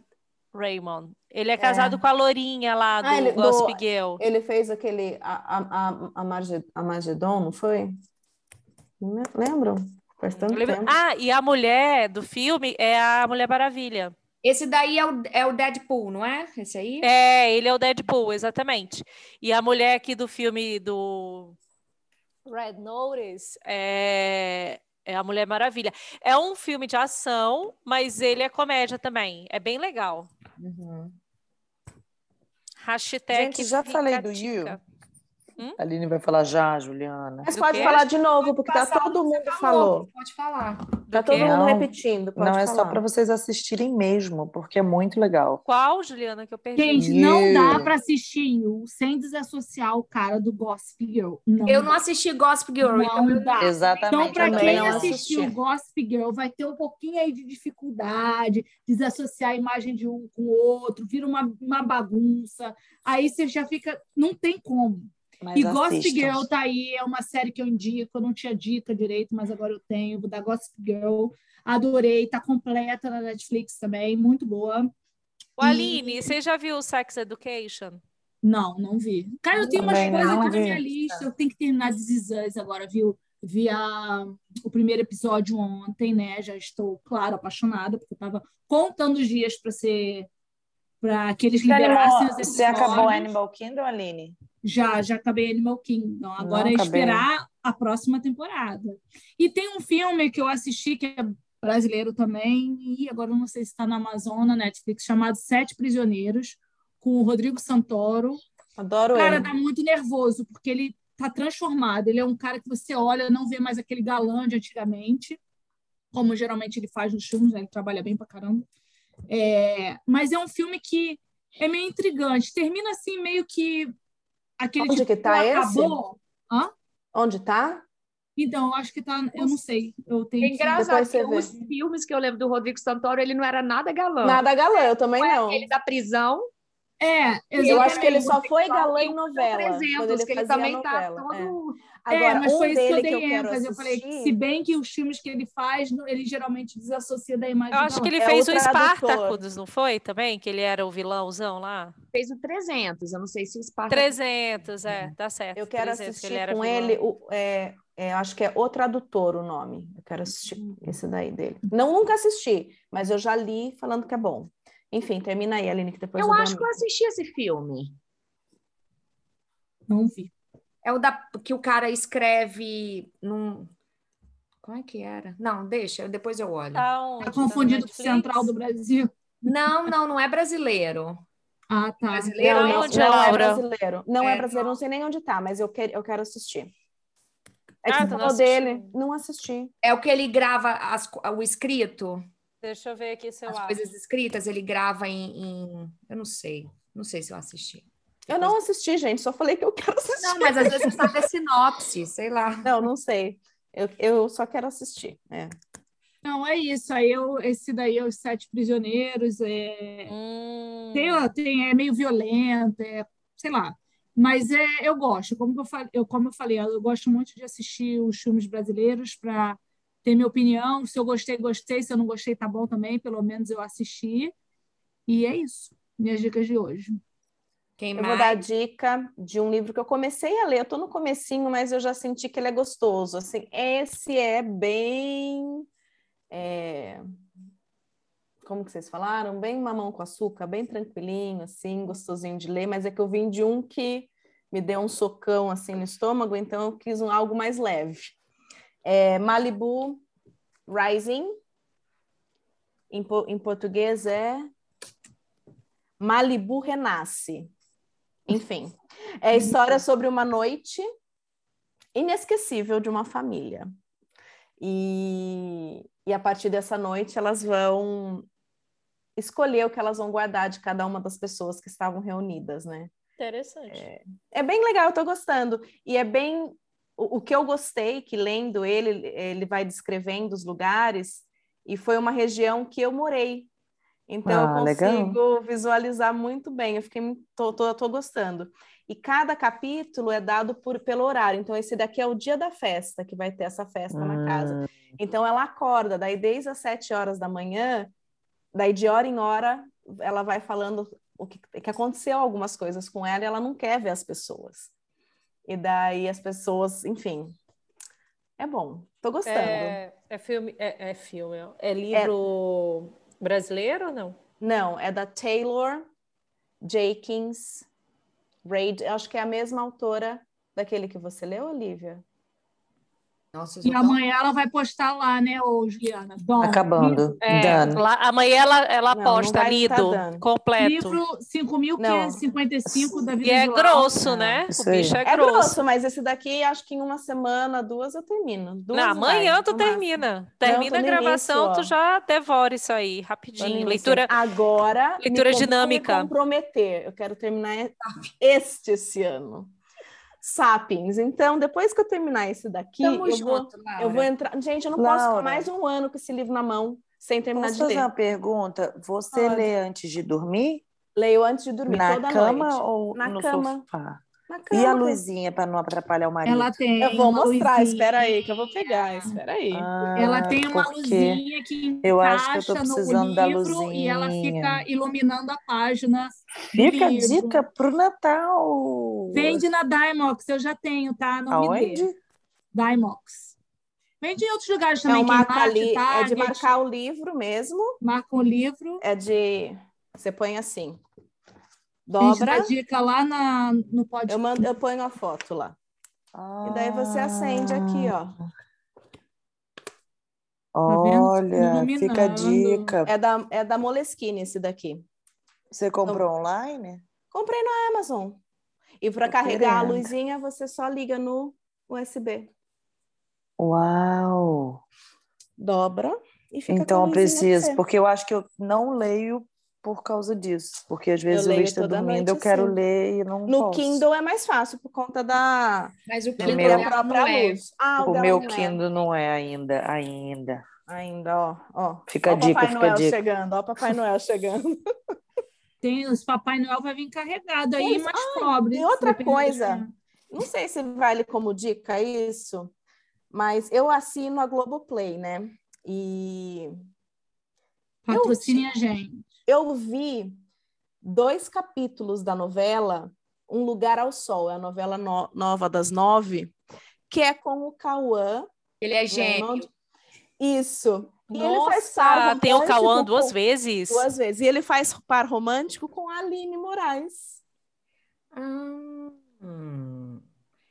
Raymond. Ele é casado com a Lourinha lá do Ah, ele- do- Gossip Girl. Ele fez aquele a, a, a, a, Marge- a Magedon, não foi? Lembram? Faz tanto Lembra- tempo. Ah, e a mulher do filme é a Mulher Maravilha. Esse daí é o, é o Deadpool, não é? Esse aí? É, ele é o Deadpool, exatamente. E a mulher aqui do filme do Red Notice é, é a Mulher Maravilha. É um filme de ação, mas ele é comédia também. É bem legal. Uhum. Hashtag Gente, já falei do Fica-tica. A Aline vai falar já, Juliana. Mas do pode quê? falar de novo, porque tá todo mundo falou. Pode falar. Tá Do todo quê? mundo Não, repetindo. Pode não é só falar. para vocês assistirem mesmo, porque é muito legal. Qual, Juliana, que eu perdi? Gente, não You. dá pra assistir You sem desassociar o cara do Gossip Girl. Não Eu não dá. assisti Gossip Girl, Não então eu dá. Exatamente. Então, para quem não assistiu assisti. Gossip Girl, vai ter um pouquinho aí de dificuldade, desassociar a imagem de um com o outro, vira uma, uma bagunça. Aí você já fica. Não tem como. Mas e Gossip. Girl tá aí, é uma série que eu indico. Eu não tinha dica direito, mas agora eu tenho. Dar Gossip Girl. Adorei, tá completa na Netflix também, muito boa. O Aline, você já viu Sex Education? Não, não vi. Cara, eu tenho umas Também coisas não aqui na minha lista. Eu tenho que terminar Us agora, viu? Vi a- o primeiro episódio ontem, né? Já estou, claro, apaixonada, porque eu estava contando os dias para ser. Para que eles liberassem os você acabou. Animal Kingdom, Aline? Já, já acabei Animal Kingdom. Agora é esperar a próxima temporada. E tem um filme que eu assisti, que é brasileiro também, e agora eu não sei se está na Amazon, na Netflix, chamado Sete Prisioneiros, com o Rodrigo Santoro. Adoro Cara, ele. tá muito nervoso, porque ele tá transformado. Ele é um cara que você olha, não vê mais aquele galã de antigamente, como geralmente ele faz nos filmes, né? Ele trabalha bem pra caramba. É, mas é um filme que é meio intrigante. Termina assim, meio que aquele Onde tipo, que tá esse? acabou. Hã? Onde tá? Então, eu acho que tá. Eu não sei. Eu tenho É engraçado que os filmes que eu lembro do Rodrigo Santoro, ele não era nada galã. Nada galã, eu também não. Ele da prisão, É, Eu acho que ele exatamente. só foi galã em e o novela. 300, quando ele que ele também tá novela. é. todo... Agora, é, mas um foi isso que eu dele dei que eu ênfase. Eu falei, assistir- se bem que os filmes que ele faz, ele geralmente desassocia da imagem Eu acho que ele É fez o o tradutor. Spartacus, não foi também? Que ele era o vilãozão lá? Fez o 300, eu não sei se o Sparta... 300, é, tá certo. Eu quero 300, que assistir ele era com vilão. ele, o, é, é, acho que é O Tradutor o nome. Eu quero assistir esse daí dele. Não, nunca assisti, mas eu já li falando que é bom. Enfim, termina aí, Aline, que depois Eu eu acho que eu assisti esse filme. Não vi. É o da que o cara escreve num. Como é que era? Não, deixa, depois eu olho. Tá onde? Tá Tá no confundido com Netflix? Central do Brasil. Não, não, não é brasileiro. Ah, tá. Brasileiro Não, é não, onde, não é brasileiro. Não é, É, brasileiro, não sei nem onde tá, mas eu, quero eu quero assistir. É que Ah, tu não falou dele, não assisti. É o que ele grava as o escrito, Deixa eu ver aqui se eu as acho. coisas escritas, ele grava em, em- Eu não sei. Não sei se eu assisti. Eu não assisti, gente, só falei que eu quero assistir. Não, mas às vezes sabe a sinopse, sei lá. Não, não sei. Eu, eu só quero assistir. É. Não, é isso. Aí eu, esse daí é os Sete Prisioneiros. É, Hum, tem, tem, é meio violento, é, sei lá. Mas é, eu gosto. Como eu, falei, eu, como eu falei, eu gosto muito de assistir os filmes brasileiros para ter minha opinião. Se eu gostei, gostei. Se eu não gostei, tá bom também. Pelo menos eu assisti. E é isso. Minhas dicas de hoje. Quem Eu mais? vou dar a dica de um livro que eu comecei a ler. Eu estou no comecinho, mas eu já senti que ele é gostoso. Assim, esse é bem, é, como que vocês falaram? Bem mamão com açúcar, bem tranquilinho, assim, gostosinho de ler. Mas é que eu vim de um que me deu um socão assim no estômago, então eu quis um algo mais leve. É Malibu Rising. Em, po- em português é Malibu Renasce. Enfim, é a história sobre uma noite inesquecível de uma família. E, e a partir dessa noite elas vão escolher o que elas vão guardar de cada uma das pessoas que estavam reunidas, né? Interessante. É, é bem legal, eu tô gostando. E é bem. O, o que eu gostei, que lendo ele, ele vai descrevendo os lugares, e foi uma região que eu morei. Então Ah, eu legal. consigo visualizar muito bem. Eu fiquei tô, tô, tô gostando. E cada capítulo é dado por, pelo horário. Então, esse daqui é o dia da festa, que vai ter essa festa na casa. Então, ela acorda, daí desde as sete horas da manhã, daí de hora em hora, ela vai falando o que, que aconteceu algumas coisas com ela e ela não quer ver as pessoas. E daí as pessoas, enfim. É bom, tô gostando. É, é filme, é, é filme, ó. é livro brasileiro ou não? Não, é da Taylor Jenkins Reid. Acho que é a mesma autora daquele que você leu, Olivia. Nossa, E amanhã ela vai postar lá, né, ô Juliana? Dom, Acabando. É, lá, amanhã ela, ela Não, não posta vai lido, completo. Livro 5.555 da Vida E é Visual. grosso, né? isso O bicho é É grosso. grosso, mas esse daqui acho que em uma semana, duas eu termino. Duas Não, vai, amanhã tu no máximo. termina. Termina a gravação, início, tu já devora isso aí, rapidinho. Leitura. Agora, me leitura vou dinâmica. Me comprometer. Eu quero terminar este esse ano. Sapiens. Então, depois que eu terminar esse daqui, Tamo eu vou, junto, Laura. eu vou entrar. Gente, eu não posso ficar Laura. mais um ano com esse livro na mão sem terminar Posso de fazer ler. uma pergunta? Você Pode. lê antes de dormir? Leio antes de dormir, na toda cama noite. ou Na no cama. sofá? Na E a luzinha para não atrapalhar o marido? Ela tem Eu vou mostrar, luzinha. espera aí, que eu vou pegar, espera aí. Ah, Ela tem uma luzinha que eu acho que eu tô encaixa no precisando da livro e ela luzinha. fica iluminando a página. Fica a livro. dica pro Natal. Vende na Dymox, eu já tenho, tá? Não me dê. Dymox. Vende em outros lugares também. um marca é de marcar o livro mesmo. Marca o livro. É de. Você põe assim. A Dobra. dá dica lá na, no podcast. Eu, mando, eu ponho a foto lá. E daí você acende aqui, ó. vendo? Olha, fica a dica. É da, é da Moleskine esse daqui. Você comprou online? Comprei no Amazon. E para carregar a luzinha, você só liga no USB. Uau! Dobra e fica com a Então eu preciso, porque eu acho que eu não leio por causa disso. Porque às vezes o leio Luiz está dormindo, eu quero assim. ler e não No posso. Kindle é mais fácil por conta da, Mas o Kindle meu- da ela própria não é. luz. Ah, O dela meu é. Kindle não é ainda, ainda. Ainda, ó. ó. Fica Ó a o dica, Papai fica a Noel dica. chegando, ó o Papai Noel chegando. Tem, os Papai Noel vai vir carregado aí, mais pobre. e outra coisa, Não sei se vale como dica isso, mas eu assino a Globoplay, né? E Patrocine a gente. Eu vi dois capítulos da novela Um Lugar ao Sol, é a novela no- nova das nove, que é com o Cauã. Ele é gênio. Isso. E ele faz par Nossa, tem o Cauã duas com- vezes. Duas vezes. E ele faz par romântico com a Aline Moraes. Hum.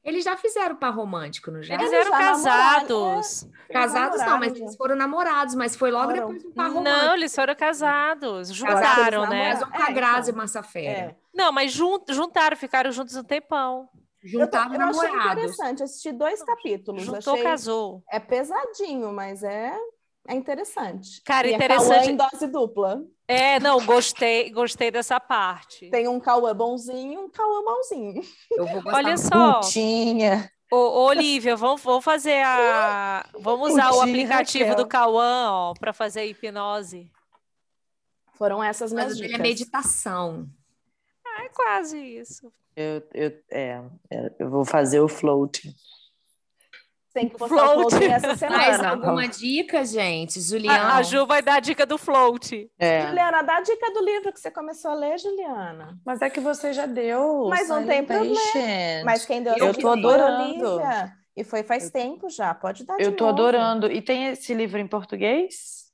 Eles já fizeram par romântico, não já? Eles Eles eram já namoraram, casados. Casados não, mas eles foram namorados, mas foi logo Foram. depois do par Não, romântico. eles foram casados. Juntaram, eles né? Casou com É, a Grazi então. Massafera. É. Não, mas jun- juntaram, ficaram juntos um tempão. Eu, tô- eu achei interessante, assisti dois capítulos. Juntou, achei... casou. É pesadinho, mas é, é interessante. Cara, e interessante- É em dose dupla. É, não, gostei, gostei dessa parte. Tem um Cauã bonzinho e um Cauã malzinho. Eu vou gostar Olha só, Putinha. ô, ô, Olivia, vamos, vamos fazer a. Vamos usar o Putinha, aplicativo Raquel. do Cauã, ó, para fazer a hipnose. Foram essas Mas minhas o é dicas. meditação. É quase isso. Eu, eu, é, é, eu vou fazer o float. Tem que postar o Float. essa Mais semana. alguma dica, gente? A, Juliana? a Ju vai dar a dica do float. É. Juliana, dá a dica do livro que você começou a ler, Juliana. Mas é que você já deu. Mas não tem problema. Mas quem deu Eu essa tô a adorando. Olivia. E foi faz tempo já. Pode dar de Eu tô novo. adorando. E tem esse livro em português?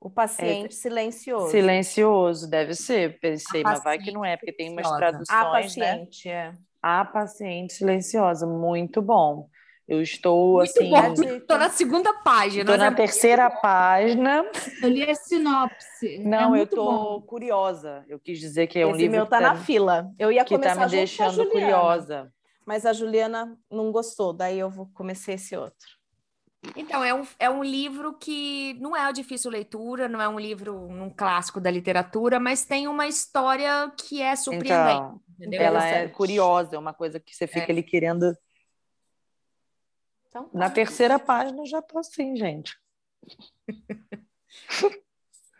O Paciente Silencioso. Silencioso, deve ser. Pensei, A mas vai que não é, porque tem umas traduções, A né? Paciente, é. A Paciente Silenciosa, muito bom. Eu estou, Muito assim, bom. Tô na segunda página. tô na é- terceira página. Eu li a sinopse. Não, é eu tô bom. curiosa. Eu quis dizer que é um Esse livro meu que tá, tá, na fila. Eu ia que tá começar me com a deixando curiosa. Mas a Juliana não gostou, daí eu vou comecei esse outro. Então, é um, é um livro que não é uma difícil leitura, não é um livro, um clássico da literatura, mas tem uma história que é surpreendente. Então, entendeu? ela é curiosa, é uma coisa que você fica ali querendo. Então, Na terceira página eu já tô assim, gente.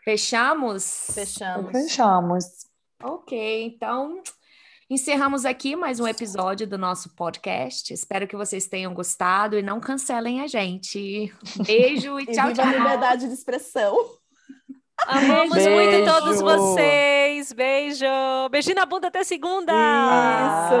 Fechamos? fechamos. Fechamos. Ok, então encerramos aqui mais um episódio do nosso podcast. Espero que vocês tenham gostado e não cancelem a gente. Beijo e E tchau, viva a tchau. liberdade de expressão. Amamos Beijo. muito todos vocês. Beijo. Beijinho na bunda até segunda. Isso.